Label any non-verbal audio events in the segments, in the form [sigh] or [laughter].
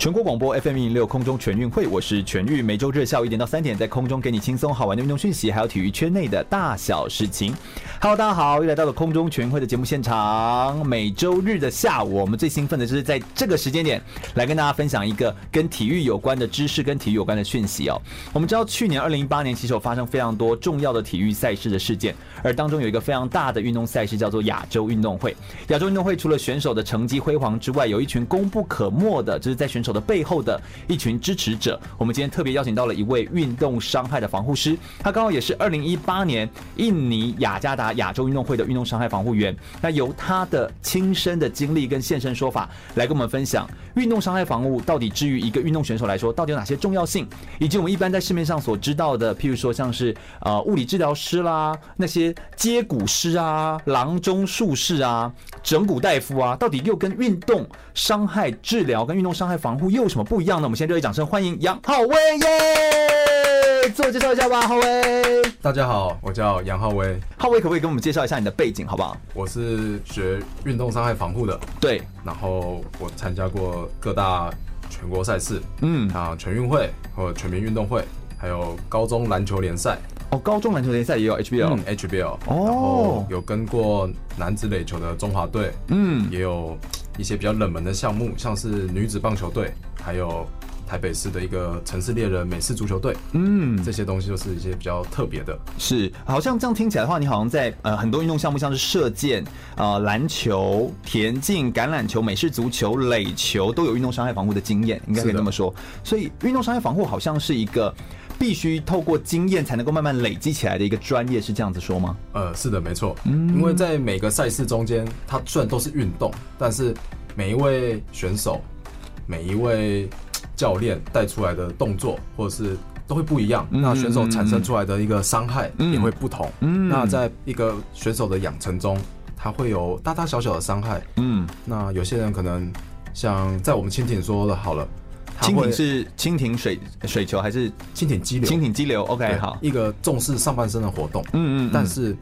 全国广播 FM 一零六空中全运会，我是全玉，每周日下午一点到三点，在空中给你轻松好玩的运动讯息，还有体育圈内的大小事情。Hello，大家好，又来到了空中全会的节目现场。每周日的下午，我们最兴奋的就是在这个时间点来跟大家分享一个跟体育有关的知识，跟体育有关的讯息哦。我们知道，去年二零一八年其实有发生非常多重要的体育赛事的事件，而当中有一个非常大的运动赛事叫做亚洲运动会。亚洲运动会除了选手的成绩辉煌之外，有一群功不可没的，就是在选手的背后的一群支持者。我们今天特别邀请到了一位运动伤害的防护师，他刚好也是二零一八年印尼雅加达。亚洲运动会的运动伤害防护员，那由他的亲身的经历跟现身说法来跟我们分享，运动伤害防护到底至于一个运动选手来说，到底有哪些重要性，以及我们一般在市面上所知道的，譬如说像是呃物理治疗师啦，那些接骨师啊、郎中术士啊、整骨大夫啊，到底又跟运动伤害治疗跟运动伤害防护又有什么不一样呢？我们先热烈掌声欢迎杨浩威耶！自我介绍一下吧，浩威。大家好，我叫杨浩威。浩威可不可以跟我们介绍一下你的背景，好不好？我是学运动伤害防护的，对。然后我参加过各大全国赛事，嗯啊，全运会或全民运动会，还有高中篮球联赛。哦，高中篮球联赛也有 HBL，嗯，HBL。哦。然后有跟过男子垒球的中华队，嗯，也有一些比较冷门的项目，像是女子棒球队，还有。台北市的一个城市猎人美式足球队，嗯，这些东西都是一些比较特别的。是，好像这样听起来的话，你好像在呃很多运动项目，像是射箭、呃篮球、田径、橄榄球、美式足球、垒球，都有运动伤害防护的经验，应该可以这么说。所以，运动伤害防护好像是一个必须透过经验才能够慢慢累积起来的一个专业，是这样子说吗？呃，是的，没错。嗯，因为在每个赛事中间，它虽然都是运动，但是每一位选手，每一位。教练带出来的动作，或者是都会不一样。那选手产生出来的一个伤害也会不同。那在一个选手的养成中，他会有大大小小的伤害。嗯，那有些人可能像在我们蜻蜓说的好了，蜻蜓是蜻蜓水水球还是蜻蜓激流？蜻蜓激流。OK，好，一个重视上半身的活动。嗯嗯，但是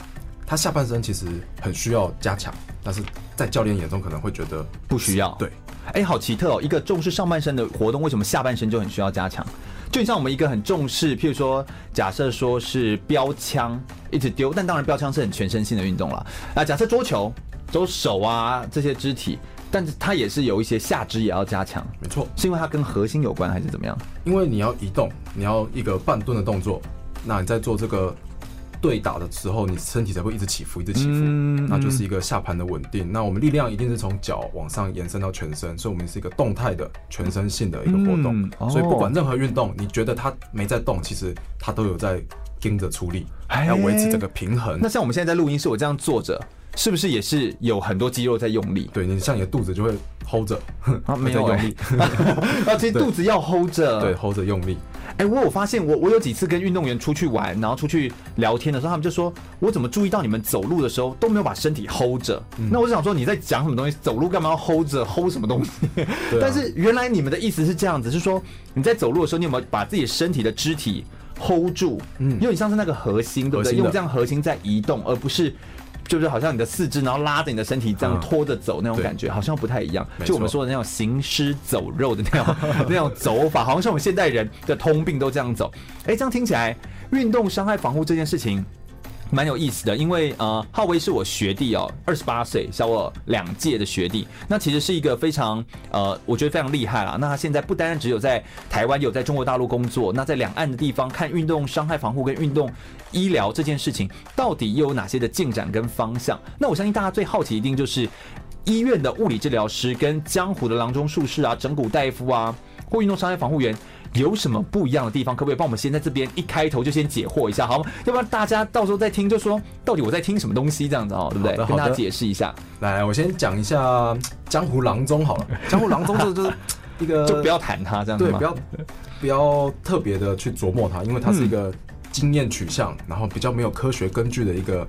他下半身其实很需要加强，但是在教练眼中可能会觉得不需要。对。哎，好奇特哦！一个重视上半身的活动，为什么下半身就很需要加强？就像我们一个很重视，譬如说，假设说是标枪，一直丢，但当然标枪是很全身性的运动了。啊，假设桌球，都手啊这些肢体，但是它也是有一些下肢也要加强。没错，是因为它跟核心有关，还是怎么样？因为你要移动，你要一个半蹲的动作，那你在做这个。对打的时候，你身体才会一直起伏，一直起伏，嗯、那就是一个下盘的稳定。那我们力量一定是从脚往上延伸到全身，所以我们是一个动态的、全身性的一个活动。嗯哦、所以不管任何运动，你觉得它没在动，其实它都有在盯着出力，哎、要维持这个平衡。那像我们现在在录音室，我这样坐着，是不是也是有很多肌肉在用力？对，你像你的肚子就会 hold 着，啊，没有、欸、用力，[laughs] 啊，其实肚子要 hold 着，对，hold 着用力。哎、欸，我有发现，我我有几次跟运动员出去玩，然后出去聊天的时候，他们就说，我怎么注意到你们走路的时候都没有把身体 hold 着？嗯、那我就想说，你在讲什么东西？走路干嘛要 hold 着？hold 什么东西？啊、但是原来你们的意思是这样子，是说你在走路的时候，你有没有把自己身体的肢体 hold 住？嗯，因为你像是那个核心，对不对？用这样核心在移动，而不是。就是好像你的四肢，然后拉着你的身体这样拖着走那种感觉，好像不太一样。就我们说的那种行尸走肉的那种那种走法，好像是我们现代人的通病都这样走。哎，这样听起来，运动伤害防护这件事情。蛮有意思的，因为呃，浩威是我学弟哦，二十八岁，小我两届的学弟。那其实是一个非常呃，我觉得非常厉害啦。那他现在不单单只有在台湾，有在中国大陆工作。那在两岸的地方看运动伤害防护跟运动医疗这件事情，到底又有哪些的进展跟方向？那我相信大家最好奇一定就是医院的物理治疗师跟江湖的郎中术士啊、整骨大夫啊，或运动伤害防护员。有什么不一样的地方？可不可以帮我们先在这边一开头就先解惑一下，好吗？要不然大家到时候再听就说到底我在听什么东西这样子哦，对不对？跟大家解释一下。来，我先讲一下江湖郎中好了。[laughs] 江湖郎中这就是一个 [laughs] 就不要谈他这样子对，不要不要特别的去琢磨他，因为他是一个经验取向，然后比较没有科学根据的一个。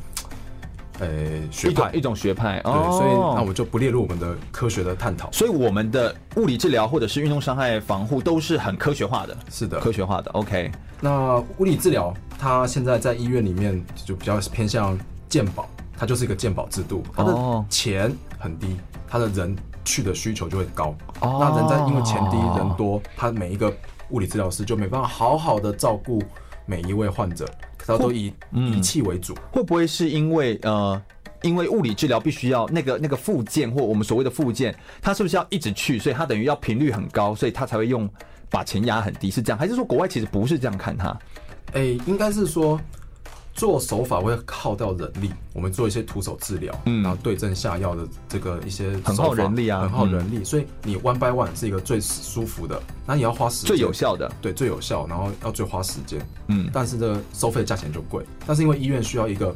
呃，学派一种学派，对，所以那我就不列入我们的科学的探讨。所以我们的物理治疗或者是运动伤害防护都是很科学化的，是的，科学化的。OK，那物理治疗它现在在医院里面就比较偏向健保，它就是一个健保制度，它的钱很低，它的人去的需求就会高。哦，那人在因为钱低人多，他每一个物理治疗师就没办法好好的照顾每一位患者。然后都以仪器为主，会不会是因为呃，因为物理治疗必须要那个那个附件或我们所谓的附件，它是不是要一直去，所以它等于要频率很高，所以它才会用把钱压很低，是这样？还是说国外其实不是这样看它？哎，应该是说做手法会耗掉人力，我们做一些徒手治疗，嗯，然后对症下药的这个一些很耗人力啊，很耗人力，所以你 one by one 是一个最舒服的。那你要花时间，最有效的，对，最有效，然后要最花时间，嗯，但是这个收费价钱就贵。但是因为医院需要一个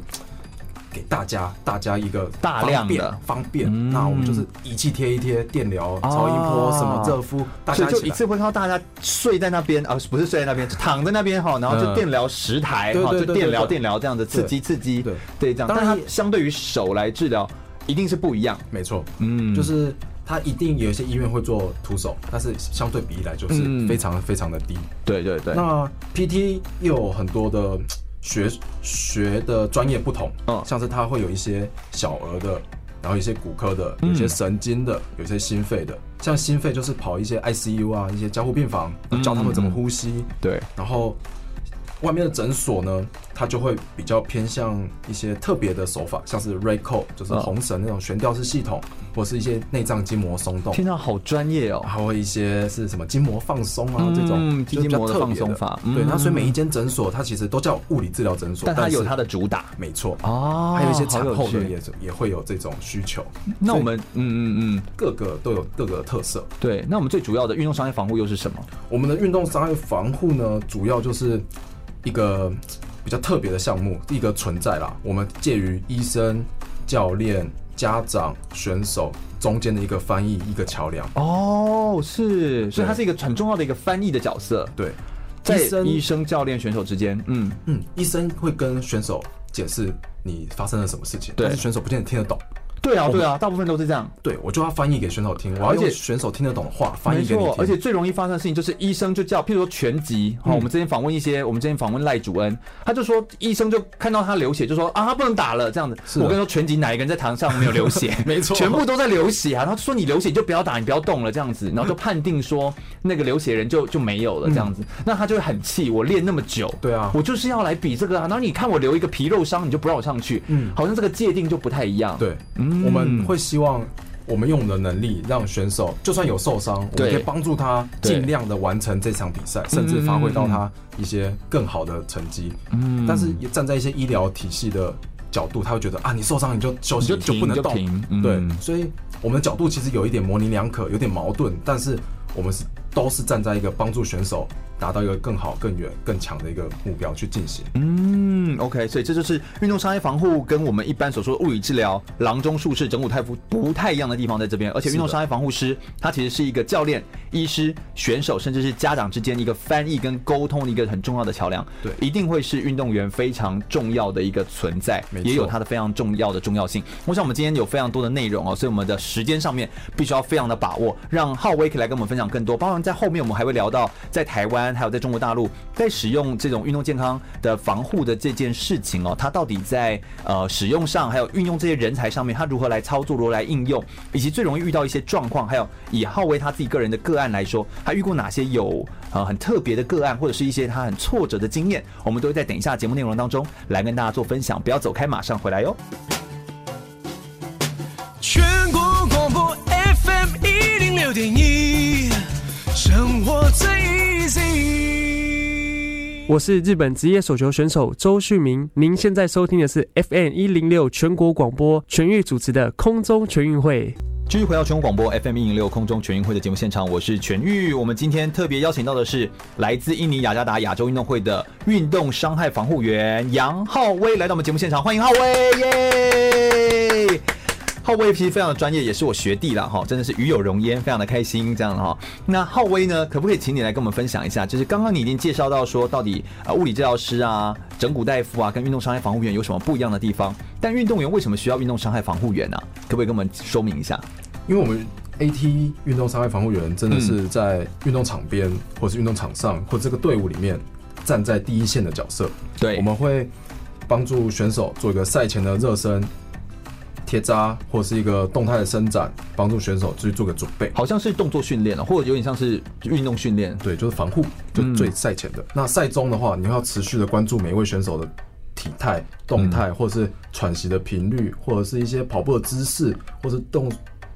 给大家，大家一个大量的。方便，那我们就是仪器贴一贴，电疗、超音波什么热敷，大家就一次会看到大家睡在那边啊，不是睡在那边，躺在那边哈，然后就电疗十台哈，就电疗电疗这样子刺激刺激，对对。这样。当然。它相对于手来治疗，一定是不一样，没错，嗯，就是。它一定有一些医院会做徒手，但是相对比例来就是非常非常的低。对对对。那 PT 又有很多的学学的专业不同，嗯，像是他会有一些小儿的，然后一些骨科的，有些神经的，有些心肺的。像心肺就是跑一些 ICU 啊，一些加护病房，教他们怎么呼吸。对，然后。外面的诊所呢，它就会比较偏向一些特别的手法，像是 Rayco，就是红绳那种悬吊式系统，或是一些内脏筋膜松动。听到好专业哦，还会一些是什么筋膜放松啊，这种筋膜的放松法。对，那所以每一间诊所它其实都叫物理治疗诊所，但它有它的主打，没错哦。还有一些产后的也也会有这种需求。那我们嗯嗯嗯，各个都有各个特色。对，那我们最主要的运动伤害防护又是什么？我们的运动伤害防护呢，主要就是。一个比较特别的项目，一个存在啦。我们介于医生、教练、家长、选手中间的一个翻译，一个桥梁。哦，是，所以它是一个很重要的一个翻译的角色。对，在医生、教练、选手之间，嗯嗯，医生会跟选手解释你发生了什么事情，对，但是选手不见得听得懂。对啊，对啊，大部分都是这样。对，我就要翻译给选手听，我要用选手听得懂的话翻译给你听。而且最容易发生的事情就是医生就叫，譬如说拳击，哈，我们之前访问一些，我们之前访问赖主恩，他就说医生就看到他流血，就说啊，他不能打了这样子。我跟你说，全集哪一个人在台上没有流血？[laughs] 没错，全部都在流血啊。他说你流血就不要打，你不要动了这样子，然后就判定说那个流血人就就没有了这样子。那他就会很气，我练那么久，对啊，我就是要来比这个啊。然后你看我留一个皮肉伤，你就不让我上去，嗯，好像这个界定就不太一样。对，嗯，我们会。希望我们用我们的能力，让选手就算有受伤，我们可以帮助他尽量的完成这场比赛，甚至发挥到他一些更好的成绩。嗯，但是也站在一些医疗体系的角度，他会觉得啊，你受伤你就休息，就不能动。对，所以我们的角度其实有一点模棱两可，有点矛盾，但是我们是都是站在一个帮助选手。达到一个更好、更远、更强的一个目标去进行。嗯，OK，所以这就是运动伤害防护跟我们一般所说的物理治疗、郎中术士、整骨太夫不太一样的地方在这边。而且运动伤害防护师他其实是一个教练、医师、选手，甚至是家长之间一个翻译跟沟通的一个很重要的桥梁。对，一定会是运动员非常重要的一个存在，也有它的非常重要的重要性。我想我们今天有非常多的内容哦，所以我们的时间上面必须要非常的把握，让浩威可以来跟我们分享更多。包括在后面我们还会聊到在台湾还有在中国大陆。在使用这种运动健康的防护的这件事情哦，它到底在呃使用上，还有运用这些人才上面，它如何来操作，如何来应用，以及最容易遇到一些状况，还有以浩威他自己个人的个案来说，他遇过哪些有呃很特别的个案，或者是一些他很挫折的经验，我们都会在等一下节目内容当中来跟大家做分享。不要走开，马上回来哟。全国广播 FM 一零六点一，生活最 easy。我是日本职业手球选手周旭明，您现在收听的是 FM 一零六全国广播全域主持的空中全运会。继续回到全国广播 FM 一零六空中全运会的节目现场，我是全域。我们今天特别邀请到的是来自印尼雅加达亚洲运动会的运动伤害防护员杨浩威来到我们节目现场，欢迎浩威耶！浩威其实非常的专业，也是我学弟了哈，真的是与有荣焉，非常的开心这样的哈。那浩威呢，可不可以请你来跟我们分享一下？就是刚刚你已经介绍到说，到底啊物理治疗师啊、整骨大夫啊，跟运动伤害防护员有什么不一样的地方？但运动员为什么需要运动伤害防护员呢？可不可以跟我们说明一下？因为我们 AT 运动伤害防护员真的是在运动场边，或是运动场上，或这个队伍里面站在第一线的角色。对，我们会帮助选手做一个赛前的热身。贴扎或是一个动态的伸展，帮助选手去做个准备，好像是动作训练了，或者有点像是运动训练。对，就是防护，就最赛前的。嗯、那赛中的话，你要持续的关注每一位选手的体态、动态，或者是喘息的频率，或者是一些跑步的姿势，或是动。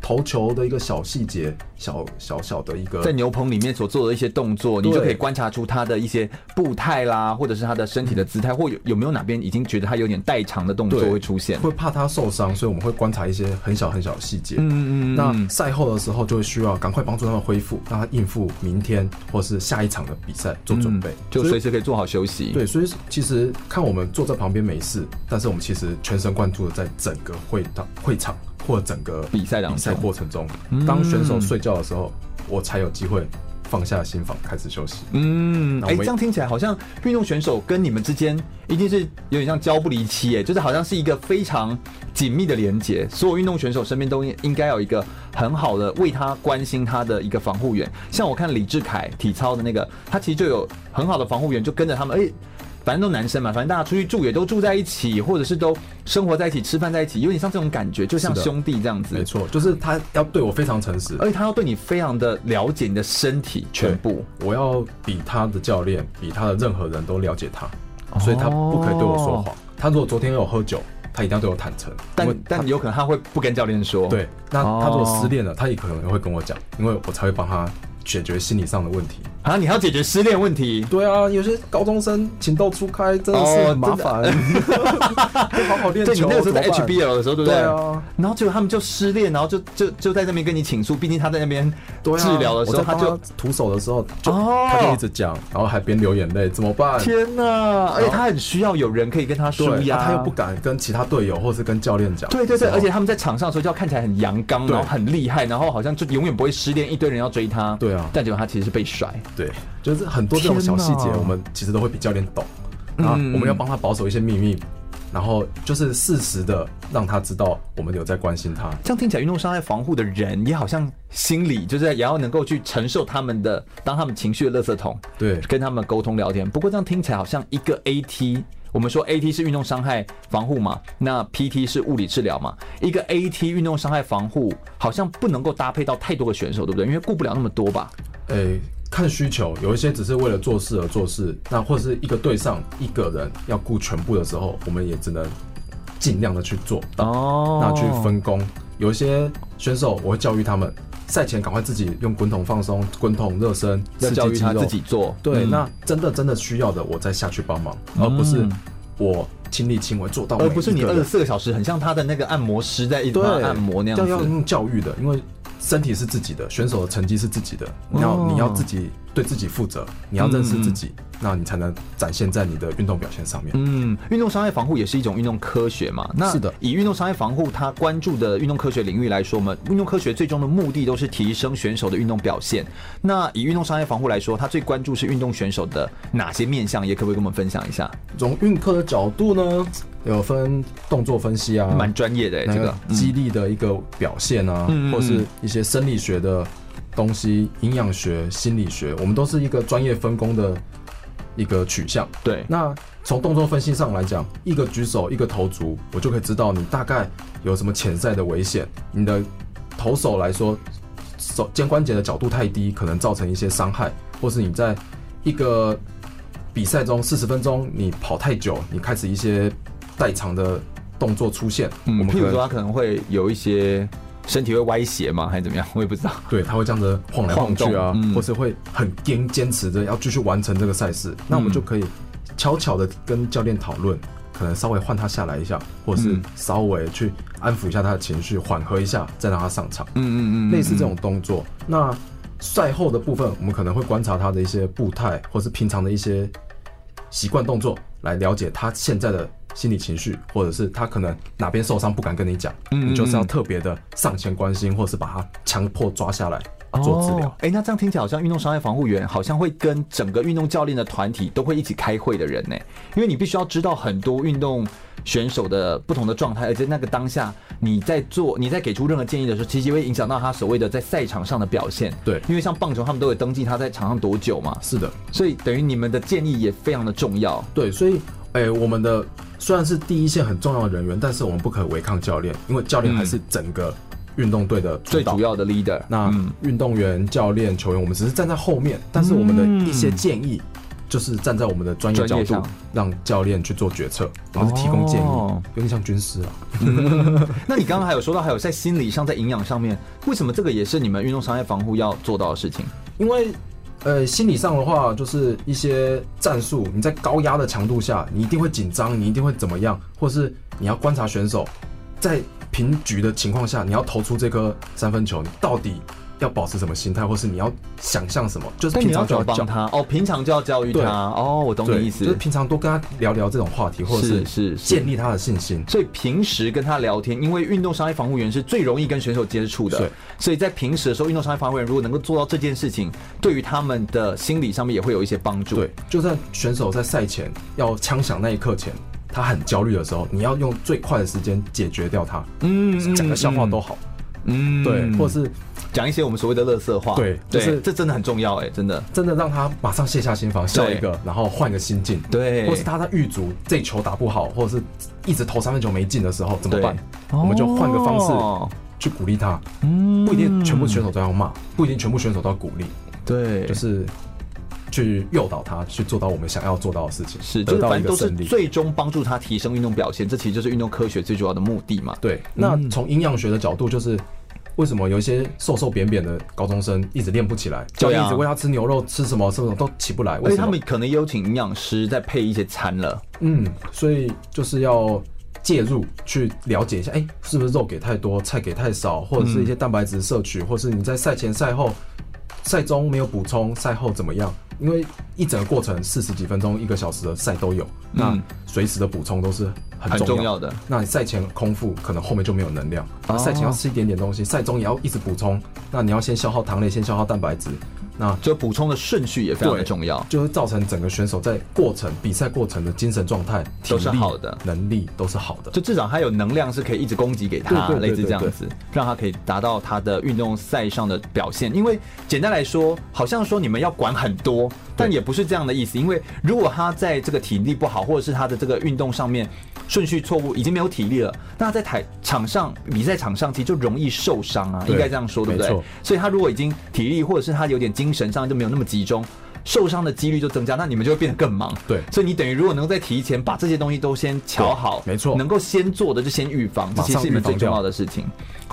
投球的一个小细节，小小小的一个，在牛棚里面所做的一些动作，你就可以观察出他的一些步态啦，或者是他的身体的姿态，或有有没有哪边已经觉得他有点代偿的动作会出现，会怕他受伤，所以我们会观察一些很小很小的细节。嗯嗯嗯。那赛后的时候就会需要赶快帮助他们恢复，让他应付明天或是下一场的比赛做准备，嗯、就随时可以做好休息。对，所以其实看我们坐在旁边没事，但是我们其实全神贯注的在整个会场会场。或整个比赛比赛过程中，当选手睡觉的时候，我才有机会放下心房开始休息。嗯，哎，这样听起来好像运动选手跟你们之间一定是有点像胶不离漆，哎，就是好像是一个非常紧密的连接。所有运动选手身边都应该有一个很好的为他关心他的一个防护员。像我看李志凯体操的那个，他其实就有很好的防护员，就跟着他们，哎。反正都男生嘛，反正大家出去住也都住在一起，或者是都生活在一起、吃饭在一起，有点像这种感觉，就像兄弟这样子。没错，就是他要对我非常诚实，而且他要对你非常的了解你的身体全部。我要比他的教练，比他的任何人都了解他，所以他不可以对我说谎。他如果昨天有喝酒，他一定要对我坦诚。但但有可能他会不跟教练说。对，那他如果失恋了，他也可能会跟我讲，因为我才会帮他解决心理上的问题。啊，你还要解决失恋问题？对啊，有些高中生情窦初开，真的是很麻烦。[laughs] 不好好练球，对，你那个时候在 HBL 的时候，对不对？对啊。然后结果他们就失恋，然后就就就在那边跟你倾诉。毕竟他在那边治疗的时候，他就徒手的时候，就他就一直讲，然后还边流眼泪，怎么办？天哪！而且他很需要有人可以跟他说呀，他又不敢跟其他队友或是跟教练讲。对对对，而且他们在场上的时候就要看起来很阳刚，然后很厉害，然后好像就永远不会失恋，一堆人要追他。对啊，但结果他其实是被甩。对，就是很多这种小细节，我们其实都会比教练懂。啊，我们要帮他保守一些秘密，然后就是适时的让他知道我们有在关心他。这样听起来，运动伤害防护的人也好像心里就是也要能够去承受他们的，当他们情绪的垃圾桶，对，跟他们沟通聊天。不过这样听起来好像一个 AT，我们说 AT 是运动伤害防护嘛，那 PT 是物理治疗嘛，一个 AT 运动伤害防护好像不能够搭配到太多个选手，对不对？因为顾不了那么多吧？诶、欸。看需求，有一些只是为了做事而做事，那或者是一个队上一个人要顾全部的时候，我们也只能尽量的去做哦，那去分工。有一些选手，我会教育他们，赛前赶快自己用滚筒放松、滚筒热身，要教育他自己做。对，嗯、那真的真的需要的，我再下去帮忙，而不是我亲力亲为做到，而不是你二十四个小时，很像他的那个按摩师在一直按摩那样子。要用教育的，因为。身体是自己的，选手的成绩是自己的，你要你要自己对自己负责，你要认识自己，那你才能展现在你的运动表现上面。嗯，运动伤害防护也是一种运动科学嘛。那是的，以运动伤害防护它关注的运动科学领域来说我们，运动科学最终的目的都是提升选手的运动表现。那以运动伤害防护来说，它最关注是运动选手的哪些面向？也可不可以跟我们分享一下？从运科的角度呢？有分动作分析啊，蛮专业的这个肌力的一个表现啊，嗯、或是一些生理学的东西、营养学、心理学，我们都是一个专业分工的一个取向。对，那从动作分析上来讲，一个举手、一个投足，我就可以知道你大概有什么潜在的危险。你的投手来说，手肩关节的角度太低，可能造成一些伤害，或是你在一个比赛中四十分钟你跑太久，你开始一些。代偿的动作出现，嗯，我们譬如说他可能会有一些身体会歪斜吗，还是怎么样？[laughs] 我也不知道。对，他会这样子晃来晃去啊，嗯、或是会很坚坚持着要继续完成这个赛事。嗯、那我们就可以悄悄的跟教练讨论，可能稍微换他下来一下，或是稍微去安抚一下他的情绪，缓和一下，再让他上场。嗯嗯嗯，嗯，类似这种动作。那赛后的部分，我们可能会观察他的一些步态，或是平常的一些习惯动作，来了解他现在的。心理情绪，或者是他可能哪边受伤不敢跟你讲，嗯你就是要特别的上前关心，或者是把他强迫抓下来做治疗。哎、欸，那这样听起来好像运动伤害防护员好像会跟整个运动教练的团体都会一起开会的人呢，因为你必须要知道很多运动选手的不同的状态，而且那个当下你在做你在给出任何建议的时候，其实会影响到他所谓的在赛场上的表现。对，因为像棒球，他们都有登记他在场上多久嘛。是的，所以等于你们的建议也非常的重要。对，所以哎、欸，我们的虽然是第一线很重要的人员，但是我们不可违抗教练，因为教练还是整个运动队的最主要的 leader。那运动员、教练、球员，我们只是站在后面，但是我们的一些建议。就是站在我们的专业角度，让教练去做决策，然后是提供建议，哦、有点像军师啊。嗯、[laughs] 那你刚刚还有说到，还有在心理上、在营养上面，为什么这个也是你们运动伤害防护要做到的事情？因为，呃，心理上的话，就是一些战术，你在高压的强度下，你一定会紧张，你一定会怎么样，或是你要观察选手，在平局的情况下，你要投出这颗三分球，你到底。要保持什么心态，或是你要想象什么？就是平常就要教他哦，平常就要教育他哦。我懂你意思，就是平常多跟他聊聊这种话题，或者是是建立他的信心。所以平时跟他聊天，因为运动伤害防护员是最容易跟选手接触的，所以在平时的时候，运动伤害防护员如果能够做到这件事情，对于他们的心理上面也会有一些帮助。对，就算选手在赛前要枪响那一刻前，他很焦虑的时候，你要用最快的时间解决掉他。嗯，讲个笑话都好。嗯，对，或者是。讲一些我们所谓的乐色话，对，就是这真的很重要哎，真的，真的让他马上卸下心防，笑一个，然后换个心境，对，或是他在预足这球打不好，或者是一直投三分球没进的时候怎么办？我们就换个方式去鼓励他，嗯，不一定全部选手都要骂，不一定全部选手都要鼓励，对，就是去诱导他去做到我们想要做到的事情，是，就是反正都是最终帮助他提升运动表现，这其实就是运动科学最主要的目的嘛。对，那从营养学的角度就是。为什么有一些瘦瘦扁扁的高中生一直练不起来？教练一直喂他吃牛肉，吃什么什么都起不来。为什么？因为他们可能也有请营养师再配一些餐了。嗯，所以就是要介入去了解一下，哎，是不是肉给太多，菜给太少，或者是一些蛋白质摄取，或是你在赛前赛后、赛中没有补充，赛后怎么样？因为一整个过程四十几分钟、一个小时的赛都有，那随时的补充都是很重要，的。那你赛前空腹，可能后面就没有能量。那赛前要吃一点点东西，赛中也要一直补充。那你要先消耗糖类，先消耗蛋白质。那就补充的顺序也非常的重要，就会造成整个选手在过程比赛过程的精神状态都是好的，能力都是好的。就至少他有能量是可以一直供给给他，类似这样子，让他可以达到他的运动赛上的表现。因为简单来说，好像说你们要管很多，但也不是这样的意思。因为如果他在这个体力不好，或者是他的这个运动上面顺序错误，已经没有体力了，那在台场上比赛场上其实就容易受伤啊，应该这样说对不对？所以他如果已经体力或者是他有点精神上就没有那么集中，受伤的几率就增加，那你们就会变得更忙。对，所以你等于如果能够在提前把这些东西都先瞧好，没错，能够先做的就先预防，这其实是你们最重要的事情。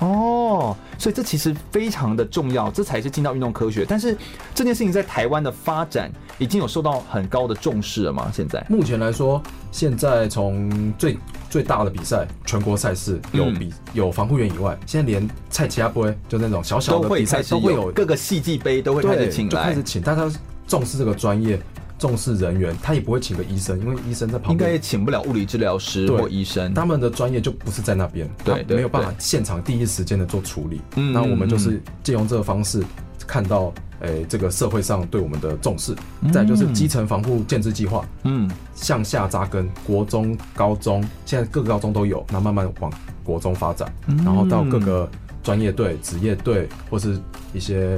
哦，所以这其实非常的重要，这才是进到运动科学。但是这件事情在台湾的发展已经有受到很高的重视了吗？现在目前来说，现在从最最大的比赛，全国赛事有比、嗯、有防护员以外，现在连菜奇亚杯就那种小小的比赛都会有各个系际杯都会开始请来，开始请。大家重视这个专业，重视人员，他也不会请个医生，因为医生在旁边，应该也请不了物理治疗师或医生，他们的专业就不是在那边，对，没有办法现场第一时间的做处理。嗯，那我们就是借用这个方式，看到诶这个社会上对我们的重视，再就是基层防护建制计划，嗯，向下扎根，国中、高中，现在各个高中都有，那慢慢往国中发展，然后到各个专业队、职业队或是一些。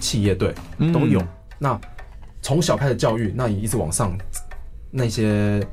企业队都有，嗯、那从小开始教育，那你一直往上，那些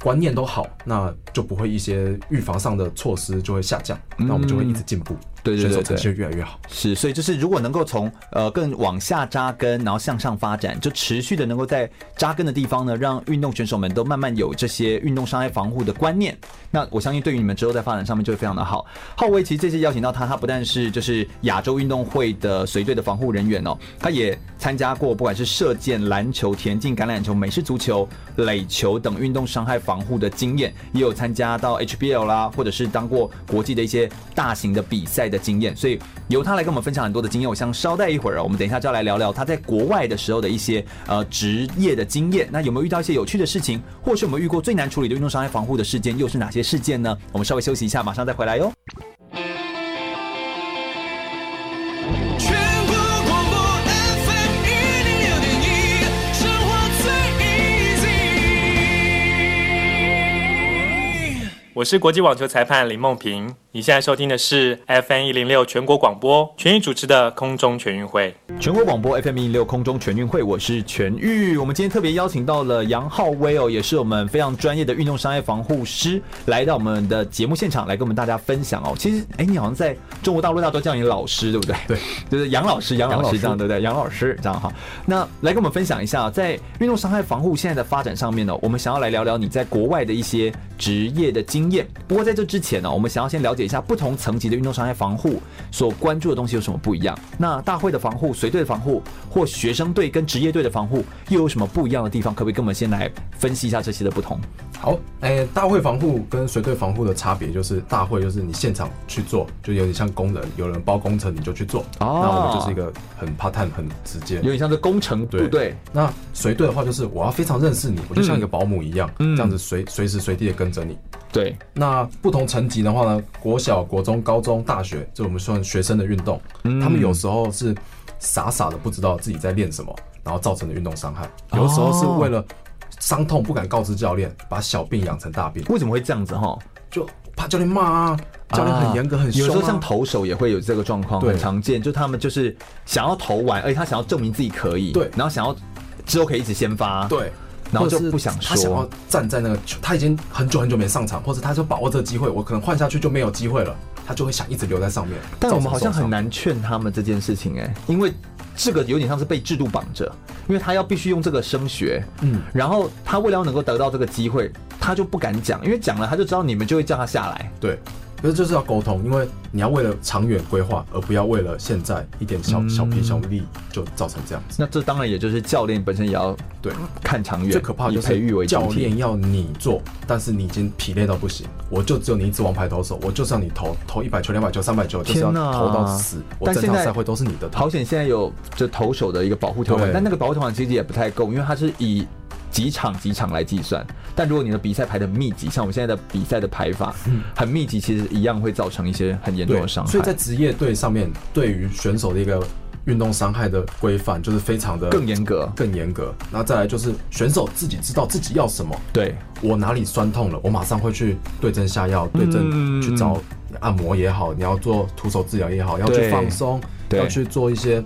观念都好，那就不会一些预防上的措施就会下降，那我们就会一直进步。对对对，对，就越来越好。是，所以就是如果能够从呃更往下扎根，然后向上发展，就持续的能够在扎根的地方呢，让运动选手们都慢慢有这些运动伤害防护的观念。那我相信对于你们之后在发展上面就会非常的好。浩威其实这次邀请到他，他不但是就是亚洲运动会的随队的防护人员哦，他也参加过不管是射箭、篮球、田径、橄榄球、美式足球、垒球等运动伤害防护的经验，也有参加到 HBL 啦，或者是当过国际的一些大型的比赛的。经验，所以由他来跟我们分享很多的经验。我想稍待一会儿，我们等一下就要来聊聊他在国外的时候的一些呃职业的经验。那有没有遇到一些有趣的事情，或是有没有遇过最难处理的运动伤害防护的事件，又是哪些事件呢？我们稍微休息一下，马上再回来哟。我是国际网球裁判林梦萍，你现在收听的是 FM 一零六全国广播全域主持的空中全运会。全国广播 FM 一零六空中全运会，我是全玉。我们今天特别邀请到了杨浩威哦，也是我们非常专业的运动伤害防护师，来到我们的节目现场来跟我们大家分享哦。其实，哎，你好像在中国大陆大家都叫你老师，对不对？对，就是杨老师，杨老师这样，对不对？杨老师这样哈。那来跟我们分享一下，在运动伤害防护现在的发展上面呢，我们想要来聊聊你在国外的一些职业的经验。不过在这之前呢，我们想要先了解一下不同层级的运动伤害防护所关注的东西有什么不一样。那大会的防护、随队的防护，或学生队跟职业队的防护又有什么不一样的地方？可不可以跟我们先来分析一下这些的不同？好，哎，大会防护跟随队防护的差别就是，大会就是你现场去做，就有点像工人，有人包工程你就去做。哦，那我们就是一个很 part time 很直接，有点像是工程部队。那随队的话就是我要非常认识你，我就像一个保姆一样，嗯、这样子随随时随地的跟着你。对，那不同层级的话呢，国小、国中、高中、大学，就我们算学生的运动，嗯、他们有时候是傻傻的不知道自己在练什么，然后造成的运动伤害，有的时候是为了伤痛不敢告知教练，把小病养成大病。为什么会这样子哈？就怕教练骂啊，教练很严格很凶、啊。有时候像投手也会有这个状况，很常见，就他们就是想要投完，而且他想要证明自己可以，对，然后想要之后可以一直先发，对。然后就不想说，他想要站在那个球，他已经很久很久没上场，或者他就把握这个机会，我可能换下去就没有机会了，他就会想一直留在上面。但我们好像很难劝他们这件事情哎，因为这个有点像是被制度绑着，因为他要必须用这个升学，嗯，然后他为了要能够得到这个机会，他就不敢讲，因为讲了他就知道你们就会叫他下来，对。可是就是要沟通，因为你要为了长远规划，而不要为了现在一点小小皮小利就造成这样子。那这当然也就是教练本身也要对看长远。最可怕就是培育为教练要你做，但是你已经疲累到不行，我就只有你一支王牌投手，我就是要你投投一百球、两百球、三百球，就是要投到死。我整场赛会都是你的。好险现在有就投手的一个保护条款，但那个保护条款其实也不太够，因为它是以。几场几场来计算，但如果你的比赛排的密集，像我们现在的比赛的排法，很密集，其实一样会造成一些很严重的伤害。所以在职业队上面，对于选手的一个运动伤害的规范，就是非常的更严格，更严格。那再来就是选手自己知道自己要什么，对我哪里酸痛了，我马上会去对症下药，对症去找按摩也好，你要做徒手治疗也好，要去放松，要去做一些。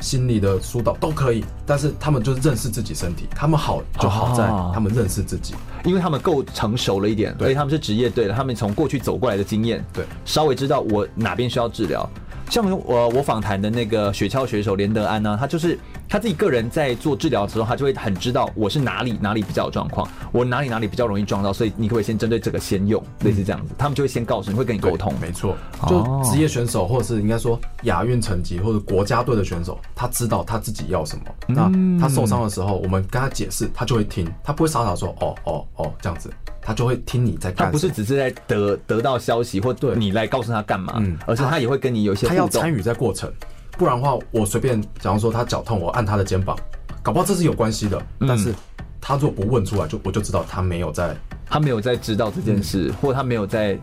心理的疏导都可以，但是他们就是认识自己身体，他们好就好在他们认识自己，因为他们够成熟了一点，所以他们是职业队的，他们从过去走过来的经验，对，稍微知道我哪边需要治疗。像我我访谈的那个雪橇选手连德安呢，他就是他自己个人在做治疗的时候，他就会很知道我是哪里哪里比较有状况，我哪里哪里比较容易撞到，所以你可不可以先针对这个先用，类似这样子，他们就会先告诉你会跟你沟通，没错，就职业选手或者是应该说亚运成绩或者国家队的选手，他知道他自己要什么，那他受伤的时候，我们跟他解释，他就会听，他不会傻傻说哦哦哦这样子。他就会听你在干，他不是只是在得得到消息或对你来告诉他干嘛，嗯，而是他也会跟你有一些他要参与在过程，不然的话，我随便假如说他脚痛，我按他的肩膀，搞不好这是有关系的，但是他如果不问出来，就我就知道他没有在，他没有在知道这件事，或他没有在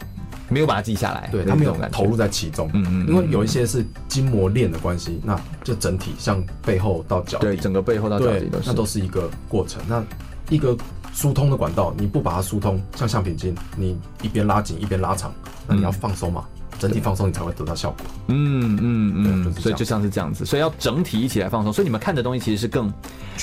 没有把它记下来，对，他没有投入在其中，嗯嗯，因为有一些是筋膜链的关系，那就整体像背后到脚底，对，整个背后到脚底都是，那都是一个过程，那一个。疏通的管道，你不把它疏通，像橡皮筋，你一边拉紧一边拉长，那你要放松嘛，嗯、整体放松你才会得到效果。嗯嗯嗯，所以就像是这样子，所以要整体一起来放松。所以你们看的东西其实是更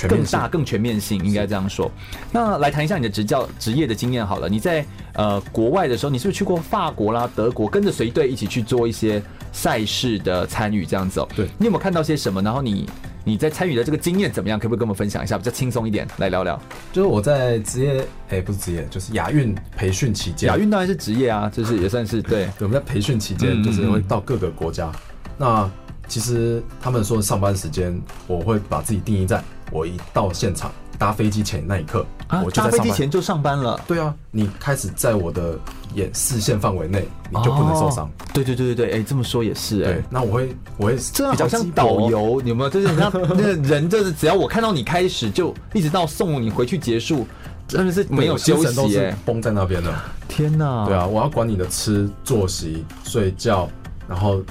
更大、更全面性，应该这样说。那来谈一下你的执教职业的经验好了。你在呃国外的时候，你是不是去过法国啦、德国，跟着随队一起去做一些赛事的参与这样子哦？对，你有没有看到些什么？然后你。你在参与的这个经验怎么样？可不可以跟我们分享一下，比较轻松一点来聊聊？就是我在职业，哎、欸，不是职业，就是亚运培训期间。亚运当然是职业啊，就是也算是对。我们在培训期间，就是会到各个国家。嗯、那其实他们说上班时间，我会把自己定义在，我一到现场，搭飞机前那一刻，啊，我就在。搭飞机前就上班了。对啊，你开始在我的眼视线范围内，你就不能受伤。哦。对对对对对，哎、欸，这么说也是哎、那我会我会这样好像导游，有没有？就是像 [laughs] 那个人，就是只要我看到你开始，就一直到送你回去结束，真的是没有休息哎，绷在那边的。天哪！对啊，我要管你的吃、作息、睡觉，然后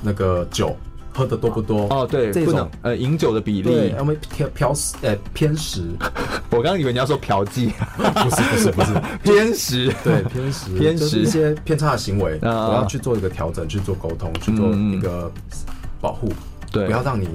那个酒。喝的多不多？哦，对，不能呃饮酒的比例，我们偏偏食，呃偏食。我刚刚以为你要说嫖妓，不是不是不是。[laughs] 偏食，对偏食。偏食。一些偏差的行为，我要去做一个调整，去做沟通，去做一个保护，对，不要让你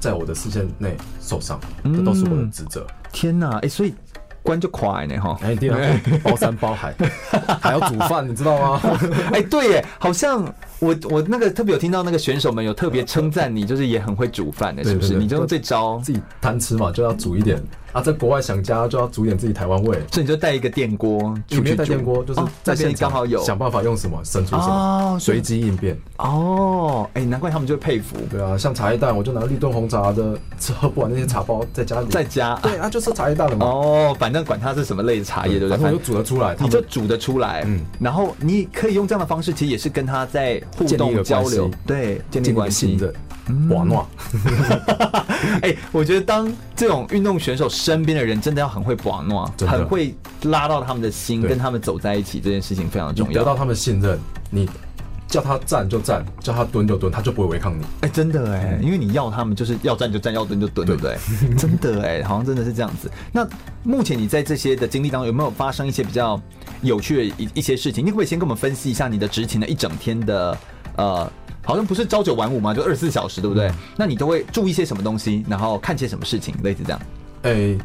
在我的视线内受伤，这都是我的职责。天哪，哎，所以。关就快呢哈，哎对啊，包山包海，[laughs] 还要煮饭，你知道吗？[laughs] 哎对耶，好像我我那个特别有听到那个选手们有特别称赞你，就是也很会煮饭的，是不是？你就用这招，自己贪吃嘛，就要煮一点。啊，在国外想家就要煮点自己台湾味，所以你就带一个电锅，里面带电锅，就是在现场刚好有，想办法用什么生出什么，随机应变。哦，哎，难怪他们就会佩服。对啊，像茶叶蛋，我就拿绿顿红茶的，吃喝不完那些茶包在家里，在家。对啊，就是茶叶蛋了嘛。哦，反正管它是什么类的茶叶，对不对？反正就煮得出来，你就煮得出来。嗯，然后你可以用这样的方式，其实也是跟他在互动交流，对，建立关系的。玩闹，[laughs] 哎，我觉得当这种运动选手身边的人真的要很会玩闹，很会拉到他们的心，跟他们走在一起，这件事情非常重要。得到他们信任，你叫他站就站，叫他蹲就蹲，他就不会违抗你。哎，真的哎，因为你要他们就是要站就站，要蹲就蹲，对不对？[laughs] 真的哎，好像真的是这样子。那目前你在这些的经历当中，有没有发生一些比较有趣的一一些事情？你可不可以先跟我们分析一下你的执勤的一整天的呃？好像不是朝九晚五嘛？就二十四小时，对不对？嗯、那你都会注意些什么东西，然后看些什么事情，类似这样。诶、欸，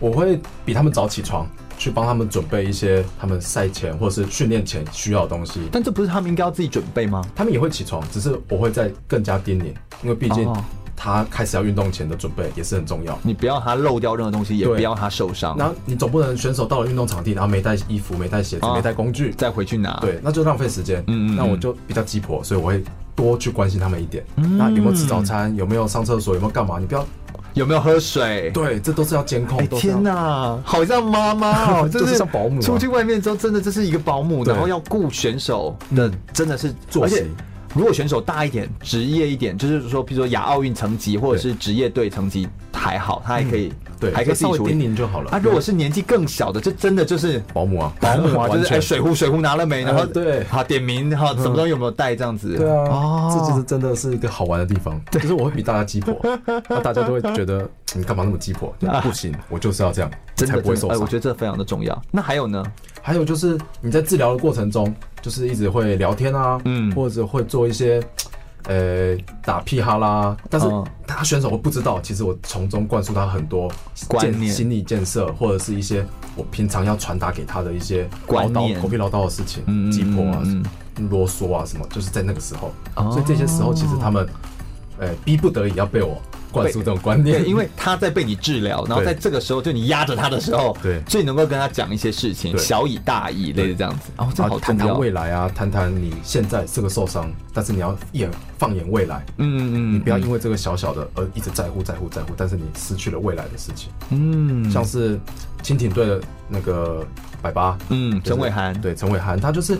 我会比他们早起床，去帮他们准备一些他们赛前或者是训练前需要的东西。但这不是他们应该要自己准备吗？他们也会起床，只是我会再更加叮咛，因为毕竟他开始要运动前的准备也是很重要。你不要他漏掉任何东西，也不要他受伤。然后你总不能选手到了运动场地，然后没带衣服、没带鞋子、哦、没带工具，再回去拿。对，那就浪费时间。嗯，嗯嗯。那我就比较鸡婆，所以我会。多去关心他们一点，那有没有吃早餐？有没有上厕所？有没有干嘛？你不要有没有喝水？对，这都是要监控。天哪，好像妈妈哦，[laughs] 就是像保姆。出去外面之后，真的这是一个保姆，然后要顾选手的，真的是作息。如果选手大一点、职业一点，就是说，比如说亚奥运层级或者是职业队层级还好，他还可以。对，还可以自己处理就好了。啊，如果是年纪更小的，就真的就是保姆啊，[laughs] 保姆啊，[laughs] 就是哎，水壶水壶拿了没？然后对，好点名，好什么东西有没有带这样子？对啊，这就是真的是一个好玩的地方。[laughs] 就是我会比大家鸡婆，那大家都会觉得你干嘛那么鸡婆？不行，我就是要这样，真的不会受伤。哎，我觉得这非常的重要。那还有呢？还有就是你在治疗的过程中，就是一直会聊天啊，嗯，或者会做一些。呃，打屁哈啦，但是他选手我不知道，其实我从中灌输他很多观念、心理建设，或者是一些我平常要传达给他的一些唠叨、狗屁唠叨的事情，鸡婆啊、啰嗦啊什么，就是在那个时候，所以这些时候其实他们，呃，逼不得已要被我。灌输这种观念，因为他在被你治疗，然后在这个时候就你压着他的时候，对，所以能够跟他讲一些事情，小以大以，类似这样子。然后正好谈谈未来啊，谈谈你现在这个受伤，但是你要眼放眼未来，嗯嗯嗯，你不要因为这个小小的而一直在乎在乎在乎，但是你失去了未来的事情。嗯，像是轻艇队的那个百八，嗯，陈伟涵，对，陈伟涵，他就是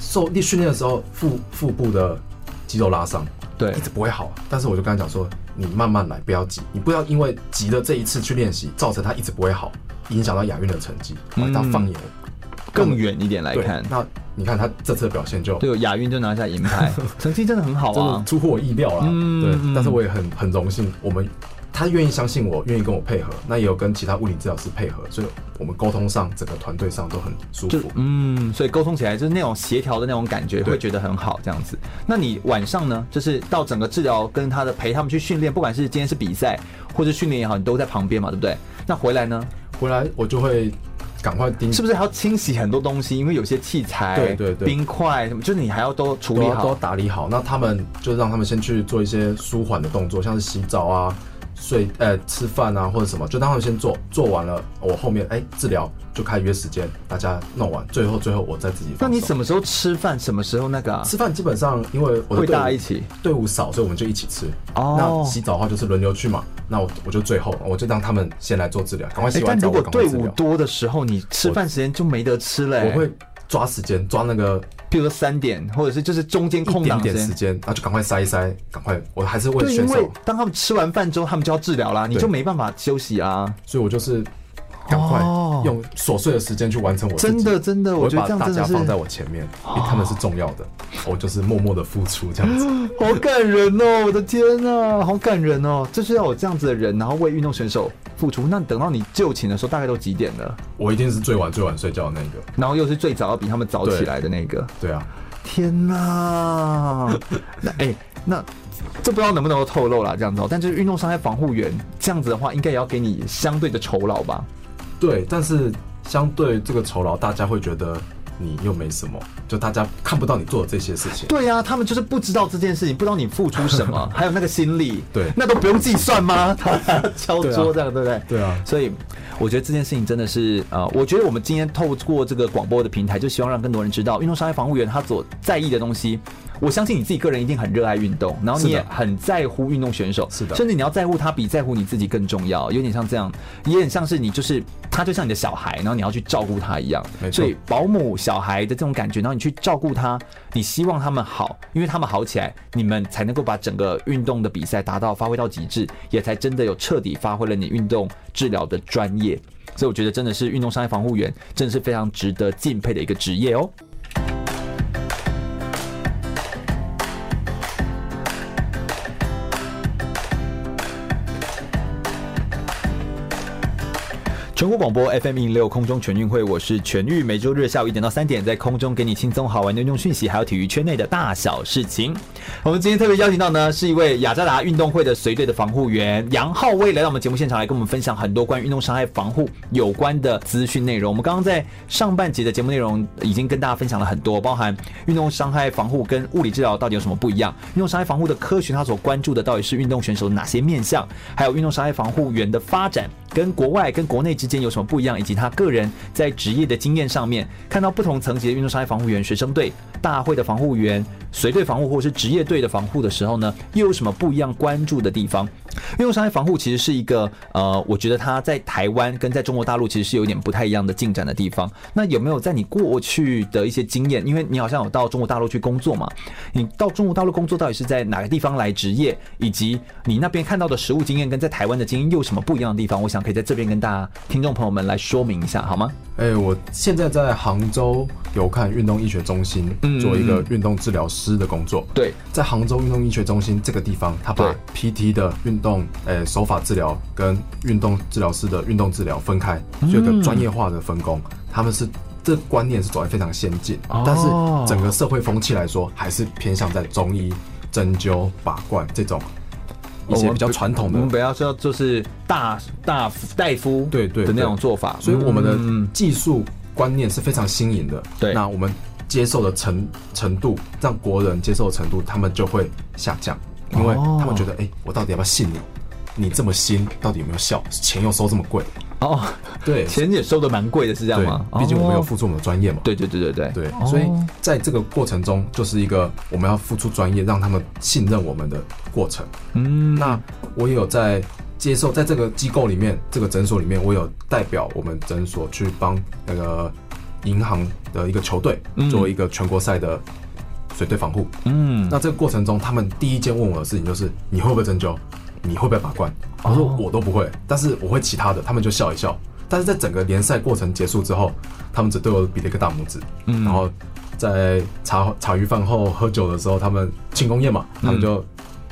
受力训练的时候腹腹部的肌肉拉伤，对，一直不会好，但是我就跟他讲说。你慢慢来，不要急。你不要因为急了这一次去练习，造成他一直不会好，影响到亚运的成绩。把他放眼更远一点来看，那你看他这次的表现就对，亚运就拿下银牌，[laughs] 成绩真的很好啊，出乎我意料了。对，但是我也很很荣幸，我们。他愿意相信我，愿意跟我配合，那也有跟其他物理治疗师配合，所以我们沟通上，整个团队上都很舒服。嗯，所以沟通起来就是那种协调的那种感觉，会觉得很好这样子。那你晚上呢？就是到整个治疗跟他的陪他们去训练，不管是今天是比赛或者训练也好，你都在旁边嘛，对不对？那回来呢？回来我就会赶快盯，是不是还要清洗很多东西？因为有些器材，对对对，冰块什么，就是你还要都处理好，都打理好。那他们就让他们先去做一些舒缓的动作，像是洗澡啊。睡呃吃饭啊或者什么，就让他们先做，做完了我后面哎、欸、治疗就开约时间，大家弄完，最后最后我再自己。那你什么时候吃饭？什么时候那个、啊？吃饭基本上因为我的队伍会大家一起队伍少，所以我们就一起吃。哦。那洗澡的话就是轮流去嘛，那我我就最后我就让他们先来做治疗，赶快洗完澡。欸、但如果队伍多的时候，你吃饭时间就没得吃了、欸。我会抓时间抓那个。比如说三点，或者是就是中间空档点时间，然后就赶快塞一塞，赶快。我还是为选手。因为当他们吃完饭之后，他们就要治疗啦，你就没办法休息啊。所以我就是赶快用琐碎的时间去完成我自己。真的真的，我觉得大家放在我前面，因为他们是重要的，我就是默默的付出这样子。[laughs] 好感人哦，我的天啊，好感人哦！就是要有这样子的人，然后为运动选手付出。那等到你就寝的时候，大概都几点了？我一定是最晚最晚睡觉的那个，然后又是最早要比他们早起来的那个。对，对啊，天哪！[laughs] 那哎、欸，那这不知道能不能够透露啦，这样子。但就是运动伤害防护员这样子的话，应该也要给你相对的酬劳吧？对，但是相对这个酬劳，大家会觉得。你又没什么，就大家看不到你做的这些事情。对呀、啊，他们就是不知道这件事情，不知道你付出什么，[laughs] 还有那个心力。对，那都不用计算吗？[laughs] 他敲桌这样，对不对？对啊。所以我觉得这件事情真的是呃，我觉得我们今天透过这个广播的平台，就希望让更多人知道运动伤害防护员他所在意的东西。我相信你自己个人一定很热爱运动，然后你也很在乎运动选手，是的，甚至你要在乎他比在乎你自己更重要，有点像这样，也很像是你就是他就像你的小孩，然后你要去照顾他一样，没错。所以保姆小小孩的这种感觉，然后你去照顾他，你希望他们好，因为他们好起来，你们才能够把整个运动的比赛达到发挥到极致，也才真的有彻底发挥了你运动治疗的专业。所以我觉得真的是运动伤害防护员，真的是非常值得敬佩的一个职业哦。全国广播 FM 一零六空中全运会，我是全玉，每周日下午一点到三点，在空中给你轻松好玩的运动讯息，还有体育圈内的大小事情。我们今天特别邀请到呢，是一位雅加达运动会的随队的防护员杨浩威，来到我们节目现场来跟我们分享很多关于运动伤害防护有关的资讯内容。我们刚刚在上半集的节目内容已经跟大家分享了很多，包含运动伤害防护跟物理治疗到底有什么不一样，运动伤害防护的科学它所关注的到底是运动选手哪些面向，还有运动伤害防护员的发展。跟国外、跟国内之间有什么不一样，以及他个人在职业的经验上面，看到不同层级的运动伤害防护员、学生队、大会的防护员、随队防护或是职业队的防护的时候呢，又有什么不一样关注的地方？运动伤害防护其实是一个呃，我觉得它在台湾跟在中国大陆其实是有点不太一样的进展的地方。那有没有在你过去的一些经验？因为你好像有到中国大陆去工作嘛，你到中国大陆工作到底是在哪个地方来职业？以及你那边看到的实务经验跟在台湾的经验又有什么不一样的地方？我想可以在这边跟大家听众朋友们来说明一下，好吗？哎、欸，我现在在杭州有看运动医学中心做一个运动治疗师的工作。对，在杭州运动医学中心这个地方，他把 PT 的运动诶手法治疗跟运动治疗师的运动治疗分开，做一个专业化的分工。他们是这观念是走在非常先进，但是整个社会风气来说，还是偏向在中医、针灸、拔罐这种一些比较传统的。我们不要说就是大大大夫对对的那种做法，所以我们的技术观念是非常新颖的。对，那我们接受的程程度，让国人接受的程度，他们就会下降。因为他们觉得，哎、欸，我到底要不要信你？你这么新，到底有没有效？钱又收这么贵哦，对，钱也收的蛮贵的，是这样吗？毕竟我们有付出我们的专业嘛。对对对对对对，所以在这个过程中，就是一个我们要付出专业，让他们信任我们的过程。嗯，那我也有在接受，在这个机构里面，这个诊所里面，我有代表我们诊所去帮那个银行的一个球队做一个全国赛的。随队防护，嗯，那这个过程中，他们第一件问我的事情就是：你会不会针灸？你会不会拔罐？我说我都不会，但是我会其他的。他们就笑一笑。但是在整个联赛过程结束之后，他们只对我比了一个大拇指。嗯，然后在茶茶余饭后喝酒的时候，他们庆功宴嘛，他们就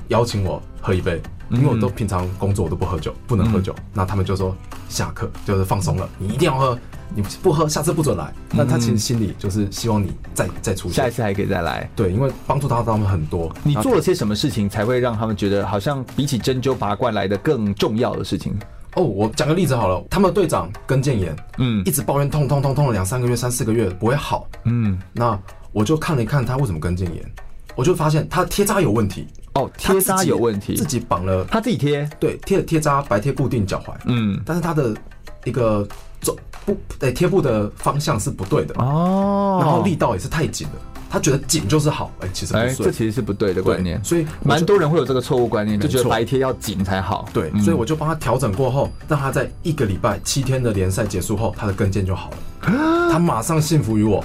邀请我喝一杯，因为我都平常工作我都不喝酒，不能喝酒。那他们就说下课就是放松了，你一定要喝。你不喝，下次不准来。那他其实心里就是希望你再再出现，下一次还可以再来。对，因为帮助到他们很多。你做了些什么事情才会让他们觉得好像比起针灸拔罐来的更重要的事情？哦，我讲个例子好了。他们的队长跟腱炎，嗯，一直抱怨痛痛痛痛了两三个月、三四个月不会好，嗯，那我就看了一看他为什么跟腱炎，我就发现他贴扎有问题。哦，贴扎有问题，自己绑了，他自己贴，对，贴了贴扎，白贴固定脚踝，嗯，但是他的一个走不，诶，贴布的方向是不对的哦，然后力道也是太紧了。他觉得紧就是好，哎、欸，其实哎、欸、这其实是不对的观念，所以蛮多人会有这个错误观念，就觉得白贴要紧才好。对，嗯、所以我就帮他调整过后，让他在一个礼拜七天的联赛结束后，他的跟腱就好了，[gasps] 他马上信服于我，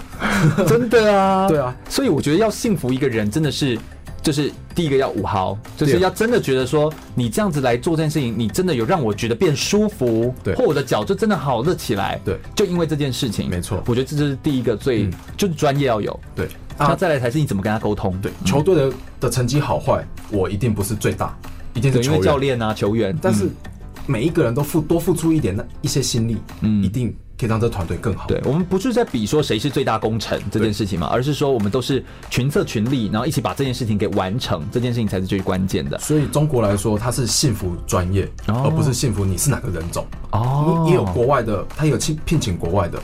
真的啊，[laughs] 对啊，所以我觉得要信服一个人，真的是。就是第一个要五毫，就是要真的觉得说你这样子来做这件事情，你真的有让我觉得变舒服，对，或我的脚就真的好了起来，对，就因为这件事情，没错，我觉得这就是第一个最、嗯、就是专业要有，对，那再来才是你怎么跟他沟通，对，球队的的成绩好坏，我一定不是最大，一定是因为教练啊球员，但是每一个人都付多付出一点那一些心力，嗯，一定。可以让这团队更好。对，我们不是在比说谁是最大功臣这件事情嘛，而是说我们都是群策群力，然后一起把这件事情给完成，这件事情才是最关键的。所以中国来说，它是幸福专业，而不是幸福你是哪个人种。哦，也有国外的，他有聘聘请国外的。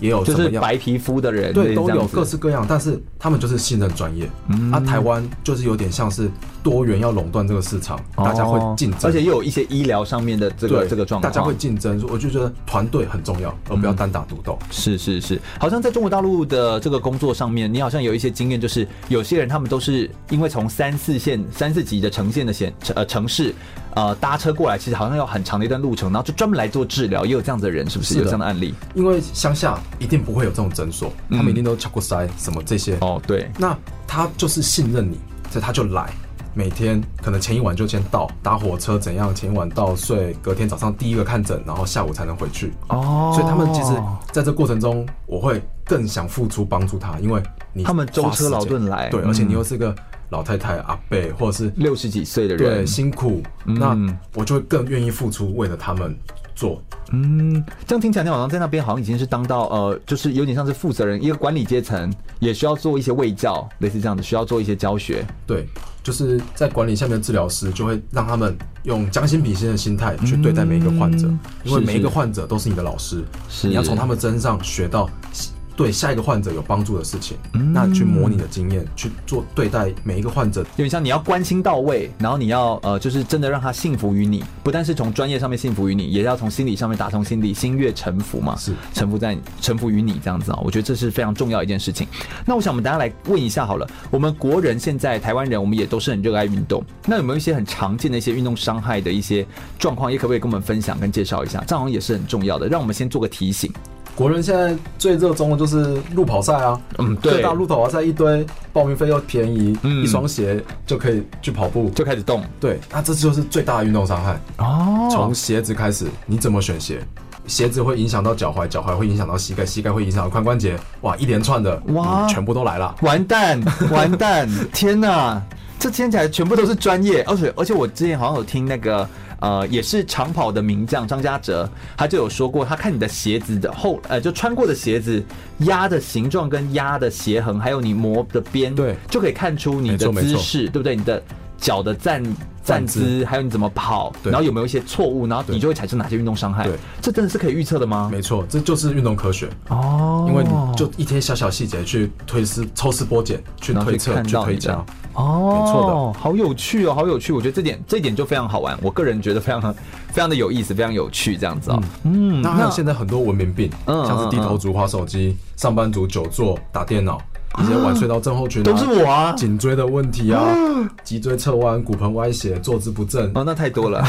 也有就是白皮肤的人，对，都有各式各样，但是他们就是信任专业。嗯，啊，台湾就是有点像是多元要垄断这个市场，大家会竞争，而且又有一些医疗上面的这个这个状况，大家会竞争。我就觉得团队很重要，而不要单打独斗。是是是，好像在中国大陆的这个工作上面，你好像有一些经验，就是有些人他们都是因为从三四线、三四级的城县的县呃城市。呃，搭车过来其实好像有很长的一段路程，然后就专门来做治疗，也有这样子的人，是不是？是有这样的案例？因为乡下一定不会有这种诊所，他们一定都敲过塞什么这些。哦，对。那他就是信任你，所以他就来，每天可能前一晚就先到，搭火车怎样，前一晚到睡，隔天早上第一个看诊，然后下午才能回去。哦。所以他们其实在这过程中，我会更想付出帮助他，因为你他们舟车劳顿来，对，而且你又是个。老太太、阿伯，或者是六十几岁的人，对，辛苦，嗯、那我就会更愿意付出，为了他们做。嗯，这样听起来，你好像在那边好像已经是当到呃，就是有点像是负责人，一个管理阶层，也需要做一些卫教，类似这样的，需要做一些教学。对，就是在管理下面的治疗师，就会让他们用将心比心的心态去对待每一个患者，嗯、因为每一个患者都是你的老师，是你要从他们身上学到。对下一个患者有帮助的事情，嗯、那去模拟的经验去做对待每一个患者，有点像你要关心到位，然后你要呃，就是真的让他信服于你，不但是从专业上面信服于你，也要从心理上面打通心理，心悦诚服嘛，是臣服在臣服于你这样子啊，我觉得这是非常重要一件事情。那我想我们大家来问一下好了，我们国人现在台湾人，我们也都是很热爱运动，那有没有一些很常见的一些运动伤害的一些状况，也可不可以跟我们分享跟介绍一下？这好像也是很重要的，让我们先做个提醒。国人现在最热衷的就是路跑赛啊，嗯，对，大路跑赛一堆，报名费又便宜，嗯，一双鞋就可以去跑步，就开始动，对，那这就是最大的运动伤害哦。从鞋子开始，你怎么选鞋？鞋子会影响到脚踝，脚踝会影响到膝盖，膝盖会影响到髋关节，哇，一连串的，哇，全部都来了，完蛋，[laughs] 完蛋，天哪，这听起来全部都是专业，而且而且我之前好像有听那个。呃，也是长跑的名将张家哲，他就有说过，他看你的鞋子的后，呃，就穿过的鞋子压的形状跟压的鞋痕，还有你磨的边，对，就可以看出你的姿势，对不对？你的脚的站站姿，还有你怎么跑，然后有没有一些错误，然后你就会产生哪些运动伤害？对，这真的是可以预测的吗？没错，这就是运动科学哦，因为你就一些小小细节去推丝、抽丝剥茧，去推测、去推敲。哦，没错的，好有趣哦，好有趣！我觉得这点这点就非常好玩，我个人觉得非常 [laughs] 非常的有意思，非常有趣，这样子哦。嗯，那还有现在很多文明病，嗯，像是低头族、滑手机、上班族久坐、打电脑。一些晚睡到症候群、啊、都是我啊，颈椎的问题啊，脊椎侧弯、骨盆歪斜、坐姿不正哦，那太多了。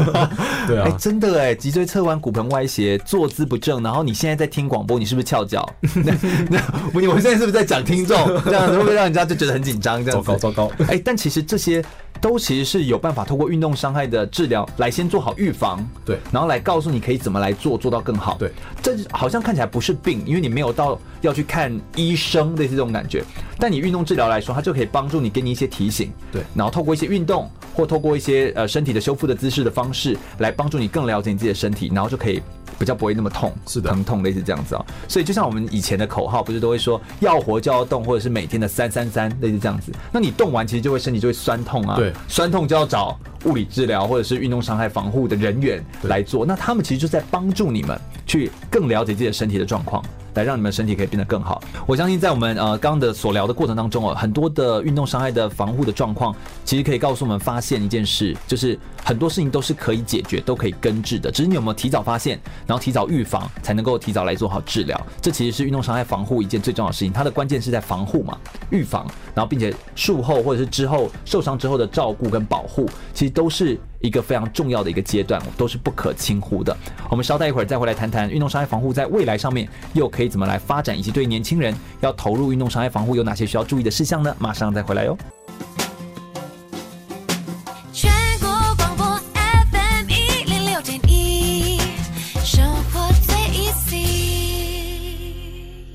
[laughs] 对啊，哎、欸，真的哎，脊椎侧弯、骨盆歪斜、坐姿不正，然后你现在在听广播，你是不是翘脚？[laughs] 那那我我现在是不是在讲听众？[laughs] 这样会不会让人家就觉得很紧张？这样糟糕糟糕。哎、欸，但其实这些都其实是有办法通过运动伤害的治疗来先做好预防，对，然后来告诉你可以怎么来做，做到更好。对，这好像看起来不是病，因为你没有到要去看医生类似这种感觉，但你运动治疗来说，它就可以帮助你，给你一些提醒，对，然后透过一些运动或透过一些呃身体的修复的姿势的方式，来帮助你更了解你自己的身体，然后就可以比较不会那么痛，是的，疼痛类似这样子啊、喔。所以就像我们以前的口号，不是都会说要活就要动，或者是每天的三三三类似这样子。那你动完其实就会身体就会酸痛啊，对，酸痛就要找物理治疗或者是运动伤害防护的人员来做。那他们其实就在帮助你们去更了解自己的身体的状况。来让你们身体可以变得更好。我相信在我们呃刚刚的所聊的过程当中哦，很多的运动伤害的防护的状况，其实可以告诉我们发现一件事，就是很多事情都是可以解决、都可以根治的，只是你有没有提早发现，然后提早预防，才能够提早来做好治疗。这其实是运动伤害防护一件最重要的事情，它的关键是在防护嘛，预防，然后并且术后或者是之后受伤之后的照顾跟保护，其实都是。一个非常重要的一个阶段，都是不可轻忽的。我们稍待一会儿再回来谈谈运动伤害防护在未来上面又可以怎么来发展，以及对年轻人要投入运动伤害防护有哪些需要注意的事项呢？马上再回来哟。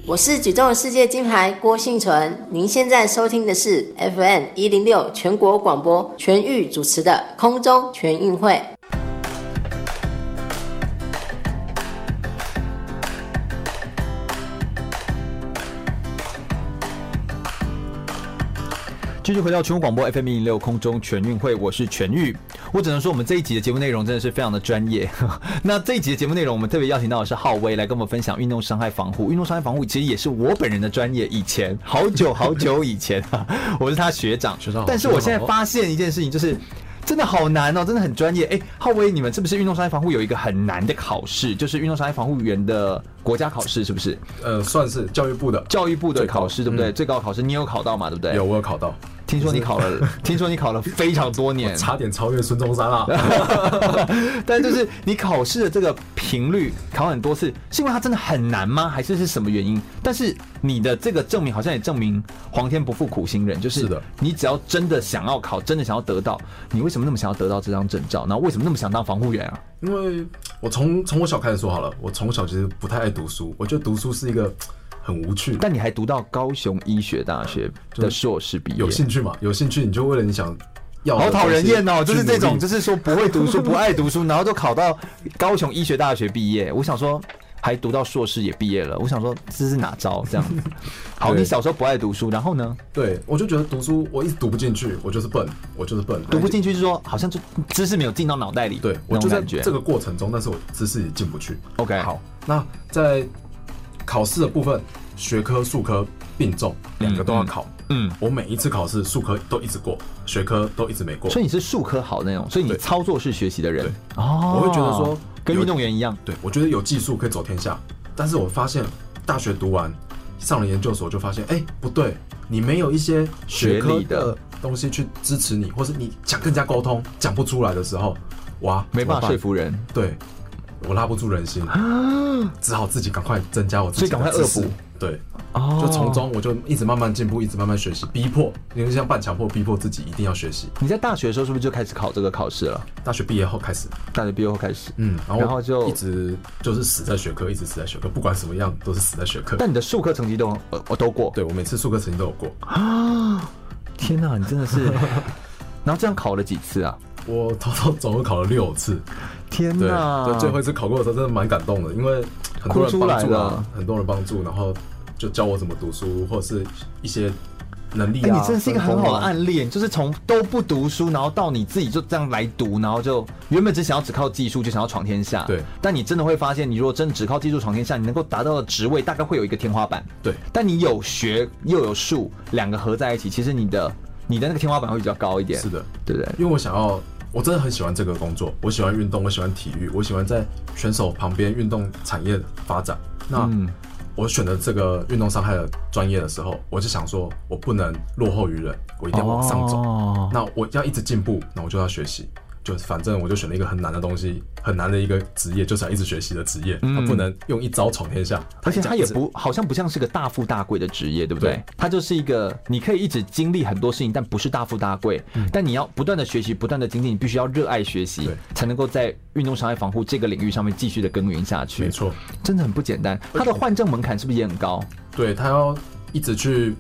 我是举重世界金牌郭信存，您现在收听的是 FM 一零六全国广播全域主持的空中全运会。继续回到全国广播 FM 一零六空中全运会，我是全玉。我只能说，我们这一集的节目内容真的是非常的专业。[laughs] 那这一集的节目内容，我们特别邀请到的是浩威来跟我们分享运动伤害防护。运动伤害防护其实也是我本人的专业，以前好久好久以前，[laughs] 我是他学长。学长，但是我现在发现一件事情，就是。真的好难哦，真的很专业。哎，浩威，你们是不是运动伤害防护有一个很难的考试，就是运动伤害防护员的国家考试，是不是？呃，算是教育部的教育部的考试，对不对？最高考试你有考到吗？对不对？有，我有考到。听说你考了，[laughs] [laughs] 听说你考了非常多年，差点超越孙中山了。[laughs] 但就是你考试的这个频率考很多次，是因为它真的很难吗？还是是什么原因？但是你的这个证明好像也证明皇天不负苦心人，就是你只要真的想要考，真的想要得到，你为什么那么想要得到这张证照？然后为什么那么想当防护员啊？因为我从从我小开始说好了，我从小其实不太爱读书，我觉得读书是一个很无趣。但你还读到高雄医学大学的硕士毕业，有兴趣吗？有兴趣你就为了你想。好讨人厌哦！就是这种，就是说不会读书、不爱读书，然后都考到高雄医学大学毕业。我想说，还读到硕士也毕业了。我想说，这是哪招？这样子。[laughs] 好，你小时候不爱读书，然后呢？对，我就觉得读书我一直读不进去，我就是笨，我就是笨。读不进去是说，好像就知识没有进到脑袋里。对，我就在这个过程中，但是我知识也进不去。OK，好，那在考试的部分，学科、数科并重，两个都要考。嗯，我每一次考试，数科都一直过，学科都一直没过。所以你是数科好的那种，所以你操作式学习的人。对哦，我会觉得说跟运动员一样。对，我觉得有技术可以走天下。但是我发现大学读完，上了研究所就发现，哎、欸，不对，你没有一些学科的东西去支持你，或是你想跟人家沟通讲不出来的时候，哇，没办法说服人。对，我拉不住人心，只好自己赶快增加我自己的知识，所以赶快恶补。对。哦，就从中我就一直慢慢进步，一直慢慢学习，逼迫，因为像半强迫，逼迫自己一定要学习。你在大学的时候是不是就开始考这个考试了？大学毕业后开始，大学毕业后开始，嗯，然后然后就一直就是死在学科，一直死在学科，不管什么样都是死在学科。但你的数科成绩都呃我都过，对我每次数科成绩都有过啊！天哪，你真的是，[laughs] 然后这样考了几次啊？我偷偷总共考了六次。天哪，对，最后一次考过的时候真的蛮感动的，因为很多人帮助啊，很多人帮助，然后。就教我怎么读书，或者是一些能力啊。欸、你真的是一个很好的案例，就是从都不读书，然后到你自己就这样来读，然后就原本只想要只靠技术就想要闯天下。对。但你真的会发现，你如果真的只靠技术闯天下，你能够达到的职位大概会有一个天花板。对。但你有学又有术，两个合在一起，其实你的你的那个天花板会比较高一点。是的，对不对？因为我想要，我真的很喜欢这个工作，我喜欢运动，我喜欢体育，我喜欢在选手旁边运动产业发展。那。嗯我选择这个运动伤害的专业的时候，我就想说，我不能落后于人，我一定要往上走。Oh. 那我要一直进步，那我就要学习。就反正我就选了一个很难的东西，很难的一个职业，就是要一直学习的职业。他不能用一招闯天下，而且他也不好像不像是个大富大贵的职业，对不对？他就是一个你可以一直经历很多事情，但不是大富大贵。但你要不断的学习，不断的精进，你必须要热爱学习，才能够在运动伤害防护这个领域上面继续的耕耘下去。没错，真的很不简单。他的换证门槛是不是也很高？对，他要一直去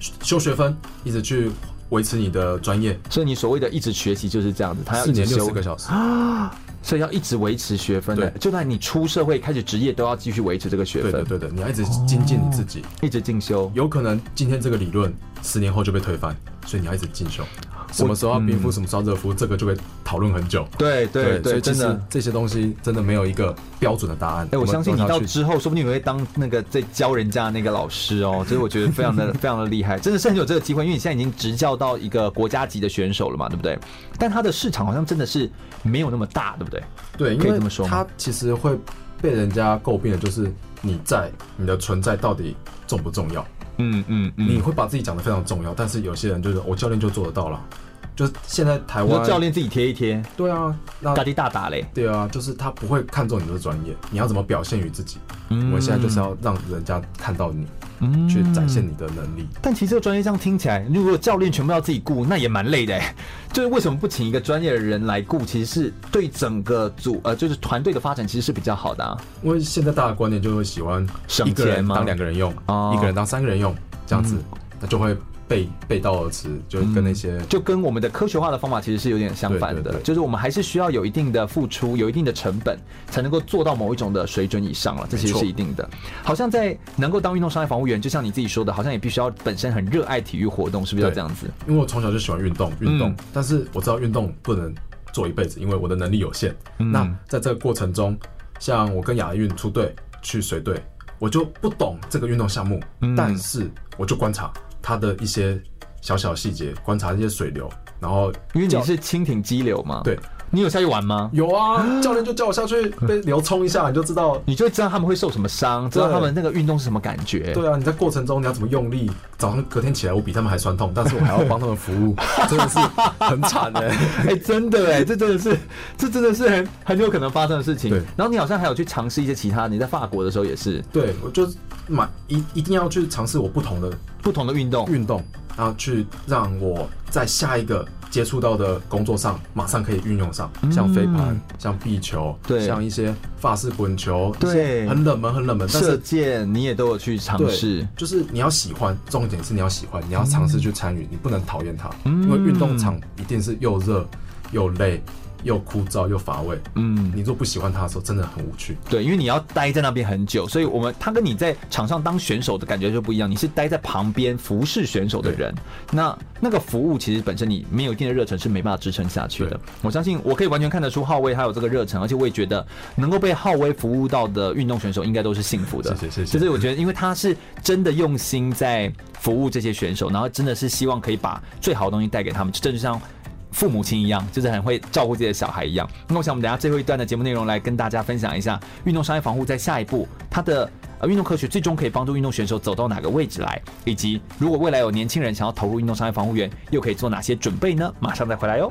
修学分，一直去。维持你的专业，所以你所谓的一直学习就是这样子，他要一年六四个小时啊，所以要一直维持学分。对，就算你出社会开始职业，都要继续维持这个学分。对的，对的，你要一直精进你自己，一直进修。有可能今天这个理论十年后就被推翻，所以你要一直进修。什么时候要冰敷，什么时候热敷，这个就会讨论很久。对对对，真的这些东西真的没有一个标准的答案。哎，我相信你到之后，说不定你会当那个在教人家的那个老师哦，[laughs] 所以我觉得非常的非常的厉害，真的是很有这个机会，因为你现在已经执教到一个国家级的选手了嘛，对不对？但他的市场好像真的是没有那么大，对不对？对，可以这么说。他其实会被人家诟病的就是你在你的存在到底重不重要？嗯嗯，你会把自己讲得非常重要，但是有些人就是我教练就做得到了。就是现在台湾教练自己贴一贴，对啊，那大滴大打嘞，对啊，就是他不会看重你的专业，你要怎么表现于自己？嗯，我现在就是要让人家看到你，嗯，去展现你的能力。但其实这个专业这样听起来，如果教练全部要自己顾，那也蛮累的。[laughs] 就是为什么不请一个专业的人来顾？其实是对整个组呃，就是团队的发展其实是比较好的啊。因为现在大家观念就会喜欢一个人当两个人用，一个人当三个人用，这样子，那就会。背背道而驰，就跟那些、嗯，就跟我们的科学化的方法其实是有点相反的。就是我们还是需要有一定的付出，有一定的成本，才能够做到某一种的水准以上了。这其实是一定的。好像在能够当运动伤害防护员，就像你自己说的，好像也必须要本身很热爱体育活动，是不是要这样子？因为我从小就喜欢运动，运动，嗯、但是我知道运动不能做一辈子，因为我的能力有限。嗯、那在这个过程中，像我跟亚运出队去水队，我就不懂这个运动项目，嗯、但是我就观察他的一些。小小细节，观察这些水流，然后因为你是蜻蜓激流嘛，对，你有下去玩吗？有啊，[gasps] 教练就叫我下去被流冲一下，你就知道，你就会知道他们会受什么伤，知道他们那个运动是什么感觉。对啊，你在过程中你要怎么用力，早上隔天起来我比他们还酸痛，但是我还要帮他们服务，[laughs] 真的是很惨哎，哎，真的哎，这真的是，这真的是很很有可能发生的事情。对，然后你好像还有去尝试一些其他，你在法国的时候也是，对，我就买一一定要去尝试我不同的不同的运动运动。然后去让我在下一个接触到的工作上马上可以运用上，像飞盘、像壁球，对，像一些法式滚球，对，很冷门、很冷门。射箭你也都有去尝试，就是你要喜欢，重点是你要喜欢，你要尝试去参与，你不能讨厌它，因为运动场一定是又热又累。又枯燥又乏味，嗯，你若不喜欢他的时候，真的很无趣。对，因为你要待在那边很久，所以我们他跟你在场上当选手的感觉就不一样。你是待在旁边服侍选手的人，那那个服务其实本身你没有一定的热忱是没办法支撑下去的。我相信我可以完全看得出浩威他有这个热忱，而且我也觉得能够被浩威服务到的运动选手应该都是幸福的。谢谢谢谢。就是我觉得，因为他是真的用心在服务这些选手，然后真的是希望可以把最好的东西带给他们，就像。父母亲一样，就是很会照顾自己的小孩一样。那我想，我们等下最后一段的节目内容来跟大家分享一下运动伤害防护在下一步它的呃运动科学最终可以帮助运动选手走到哪个位置来，以及如果未来有年轻人想要投入运动商业防护员，又可以做哪些准备呢？马上再回来哟。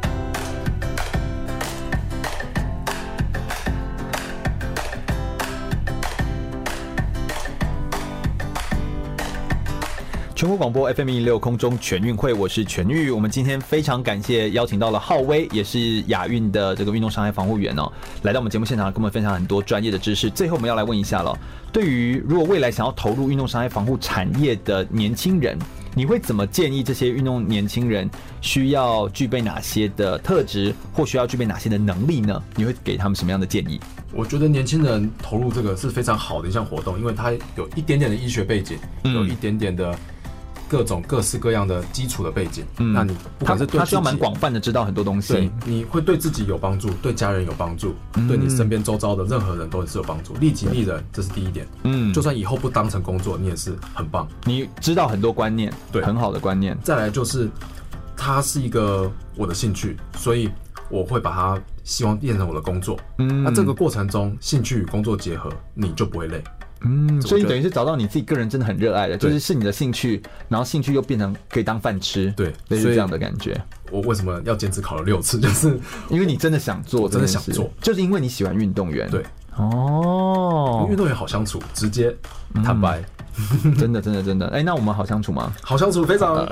全国广播 FM 一零六空中全运会，我是全玉。我们今天非常感谢邀请到了浩威，也是亚运的这个运动伤害防护员哦，来到我们节目现场，跟我们分享很多专业的知识。最后我们要来问一下了，对于如果未来想要投入运动伤害防护产业的年轻人，你会怎么建议这些运动年轻人需要具备哪些的特质，或需要具备哪些的能力呢？你会给他们什么样的建议？我觉得年轻人投入这个是非常好的一项活动，因为他有一点点的医学背景，有一点点的。各种各式各样的基础的背景，嗯，那你不管是对他需要蛮广泛的知道很多东西，对，你会对自己有帮助，对家人有帮助，嗯、对你身边周遭的任何人都是有帮助，利己利人，这是第一点。嗯，就算以后不当成工作，你也是很棒。你知道很多观念，对，很好的观念。再来就是，它是一个我的兴趣，所以我会把它希望变成我的工作。嗯，那这个过程中，兴趣与工作结合，你就不会累。嗯，所以等于是找到你自己个人真的很热爱的，就是是你的兴趣，然后兴趣又变成可以当饭吃，对，类似这样的感觉。我为什么要坚持考了六次？就是因为你真的想做，真的想做，就是因为你喜欢运动员。对，哦，运动员好相处，直接坦白，真的，真的，真的。哎，那我们好相处吗？好相处，非常。[laughs]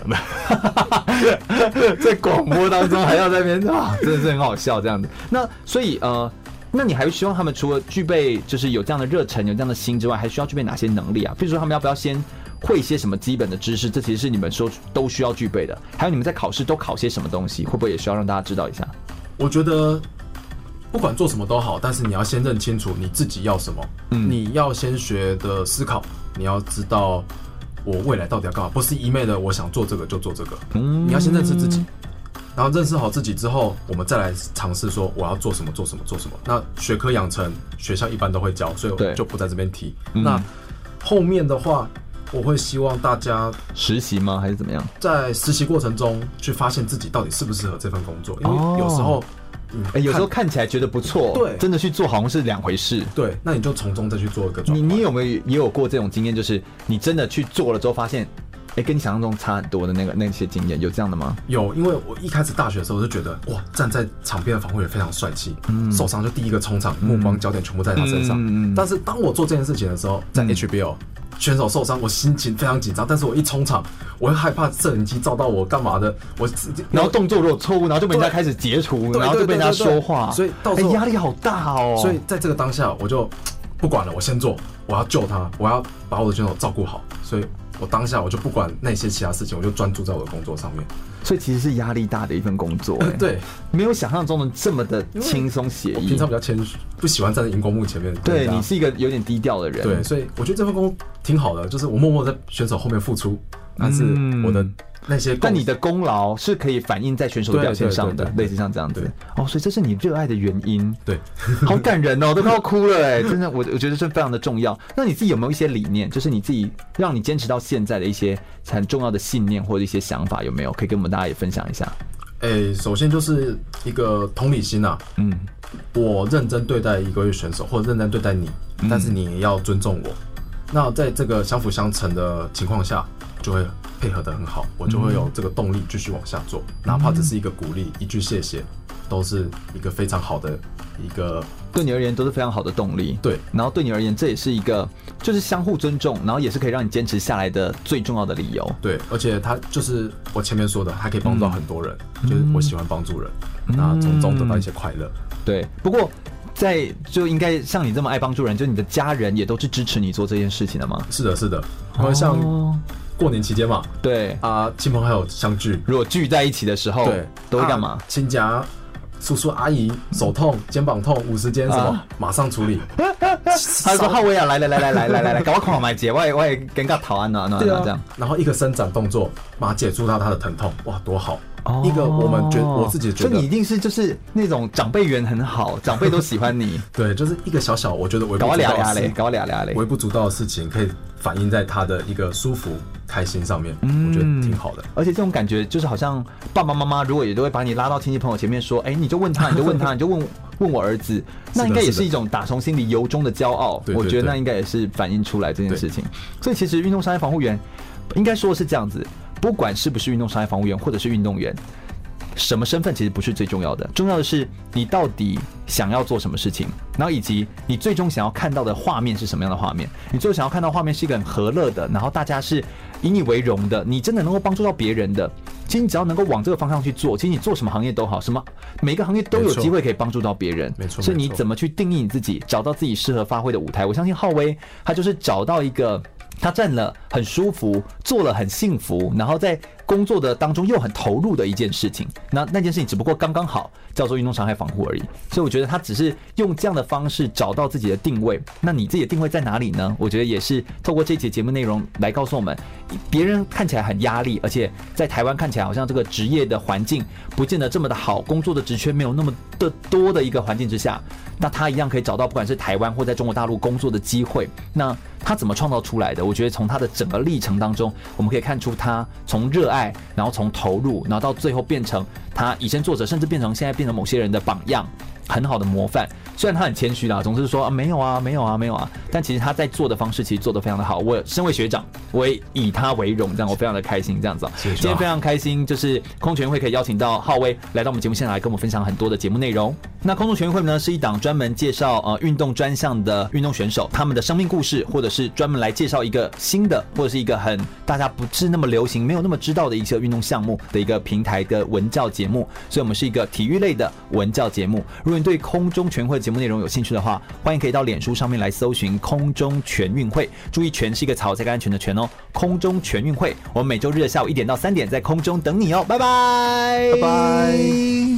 在广播当中还要在那边啊，真的是很好笑这样子。那所以呃。那你还希望他们除了具备就是有这样的热忱、有这样的心之外，还需要具备哪些能力啊？比如说他们要不要先会一些什么基本的知识？这其实是你们说都需要具备的。还有你们在考试都考些什么东西？会不会也需要让大家知道一下？我觉得不管做什么都好，但是你要先认清楚你自己要什么。嗯，你要先学的思考，你要知道我未来到底要干嘛，不是一昧的我想做这个就做这个。嗯，你要先认识自己。然后认识好自己之后，我们再来尝试说我要做什么，做什么，做什么。那学科养成，学校一般都会教，所以我就不在这边提。那后面的话，我会希望大家实习吗？还是怎么样？在实习过程中去发现自己到底适不适合这份工作，因为有时候。哎、欸，有时候看起来觉得不错，对，真的去做好像是两回事。对，那你就从中再去做一个。你你有没有也有过这种经验？就是你真的去做了之后，发现，哎、欸，跟你想象中差很多的那个那些经验，有这样的吗？有，因为我一开始大学的时候就觉得，哇，站在场边的防护员非常帅气，嗯，受伤就第一个冲场，目光焦点全部在他身上。嗯嗯。但是当我做这件事情的时候，在 HBO。嗯选手受伤，我心情非常紧张。但是我一冲场，我会害怕摄影机照到我干嘛的。我然后动作如果错误，然后就被人家开始截图，然后就被人家说话，所以到时候压力好大哦。所以在这个当下，我就 [tsk] 不管了，我先做，我要救他，我要把我的选手照顾好。所以。我当下我就不管那些其他事情，我就专注在我的工作上面。所以其实是压力大的一份工作，欸，[laughs] 对，没有想象中的这么的轻松写意。平常比较谦虚，不喜欢站在荧光幕前面。对，你是一个有点低调的人，对，所以我觉得这份工挺好的，就是我默默在选手后面付出，但是我的。那些，但你的功劳是可以反映在选手的表现上的，类似像这样子。哦，所以这是你热爱的原因。对，[laughs] 好感人哦，都快要哭了哎，真的，我我觉得这非常的重要。那你自己有没有一些理念，就是你自己让你坚持到现在的一些很重要的信念或者一些想法，有没有可以跟我们大家也分享一下？哎，首先就是一个同理心呐，嗯，我认真对待一个选手，或者认真对待你，但是你也要尊重我。那在这个相辅相成的情况下，就会。配合的很好，我就会有这个动力继续往下做，嗯、哪怕只是一个鼓励，一句谢谢，都是一个非常好的一个，对你而言都是非常好的动力。对，然后对你而言，这也是一个就是相互尊重，然后也是可以让你坚持下来的最重要的理由。对，而且他就是我前面说的，他可以帮助到很多人，嗯、就是我喜欢帮助人，那从中得到一些快乐。对，不过在就应该像你这么爱帮助人，就你的家人也都是支持你做这件事情的吗？是的，是的，因为像。哦过年期间嘛，对啊，亲朋好友相聚，如果聚在一起的时候，对，都会干嘛？亲家、叔叔阿姨手痛、肩膀痛、五十肩什么，马上处理。[laughs] 他说：“浩威啊，来来来来来来来来，赶快快买姐，我也我也尴尬逃安暖暖这样。然后一个伸展动作，马上解除到他的疼痛，哇，多好！一个我们觉我自己觉得，你一定是就是那种长辈缘很好，长辈都喜欢你。[laughs] 对，就是一个小小，我觉得微不足道的事，搞俩俩嘞，微不足道的事情，可以反映在他的一个舒服。”开心上面，嗯，我觉得挺好的。而且这种感觉就是好像爸爸妈妈如果也都会把你拉到亲戚朋友前面说，哎，你就问他，你就问他，你就问 [laughs] 问我儿子，那应该也是一种打从心里由衷的骄傲。我觉得那应该也是反映出来这件事情。所以其实运动伤害防护员应该说是这样子，不管是不是运动伤害防护员或者是运动员。什么身份其实不是最重要的，重要的是你到底想要做什么事情，然后以及你最终想要看到的画面是什么样的画面。你最后想要看到画面是一个很和乐的，然后大家是以你为荣的，你真的能够帮助到别人的。其实你只要能够往这个方向去做，其实你做什么行业都好，什么每个行业都有机会可以帮助到别人。没错，所以你怎么去定义你自己，找到自己适合发挥的舞台？我相信浩威他就是找到一个。他站了很舒服，坐了很幸福，然后在工作的当中又很投入的一件事情。那那件事情只不过刚刚好叫做运动伤害防护而已。所以我觉得他只是用这样的方式找到自己的定位。那你自己的定位在哪里呢？我觉得也是透过这节节目内容来告诉我们，别人看起来很压力，而且在台湾看起来好像这个职业的环境不见得这么的好，工作的职缺没有那么的多的一个环境之下，那他一样可以找到不管是台湾或在中国大陆工作的机会。那他怎么创造出来的？我觉得从他的整个历程当中，我们可以看出他从热爱，然后从投入，然后到最后变成他以身作则，甚至变成现在变成某些人的榜样。很好的模范，虽然他很谦虚啦，总是说啊没有啊没有啊没有啊，但其实他在做的方式其实做得非常的好。我身为学长，我也以他为荣，这样我非常的开心这样子。今天非常开心，就是空中全会可以邀请到浩威来到我们节目现场来跟我们分享很多的节目内容。那空中全运会呢是一档专门介绍呃运动专项的运动选手他们的生命故事，或者是专门来介绍一个新的或者是一个很大家不是那么流行、没有那么知道的一些运动项目的一个平台的文教节目。所以我们是一个体育类的文教节目。如果你对空中全会节节目内容有兴趣的话，欢迎可以到脸书上面来搜寻“空中全运会”，注意“全”是一个草，才更安全的“全”哦。空中全运会，我们每周日的下午一点到三点在空中等你哦，拜拜，拜拜。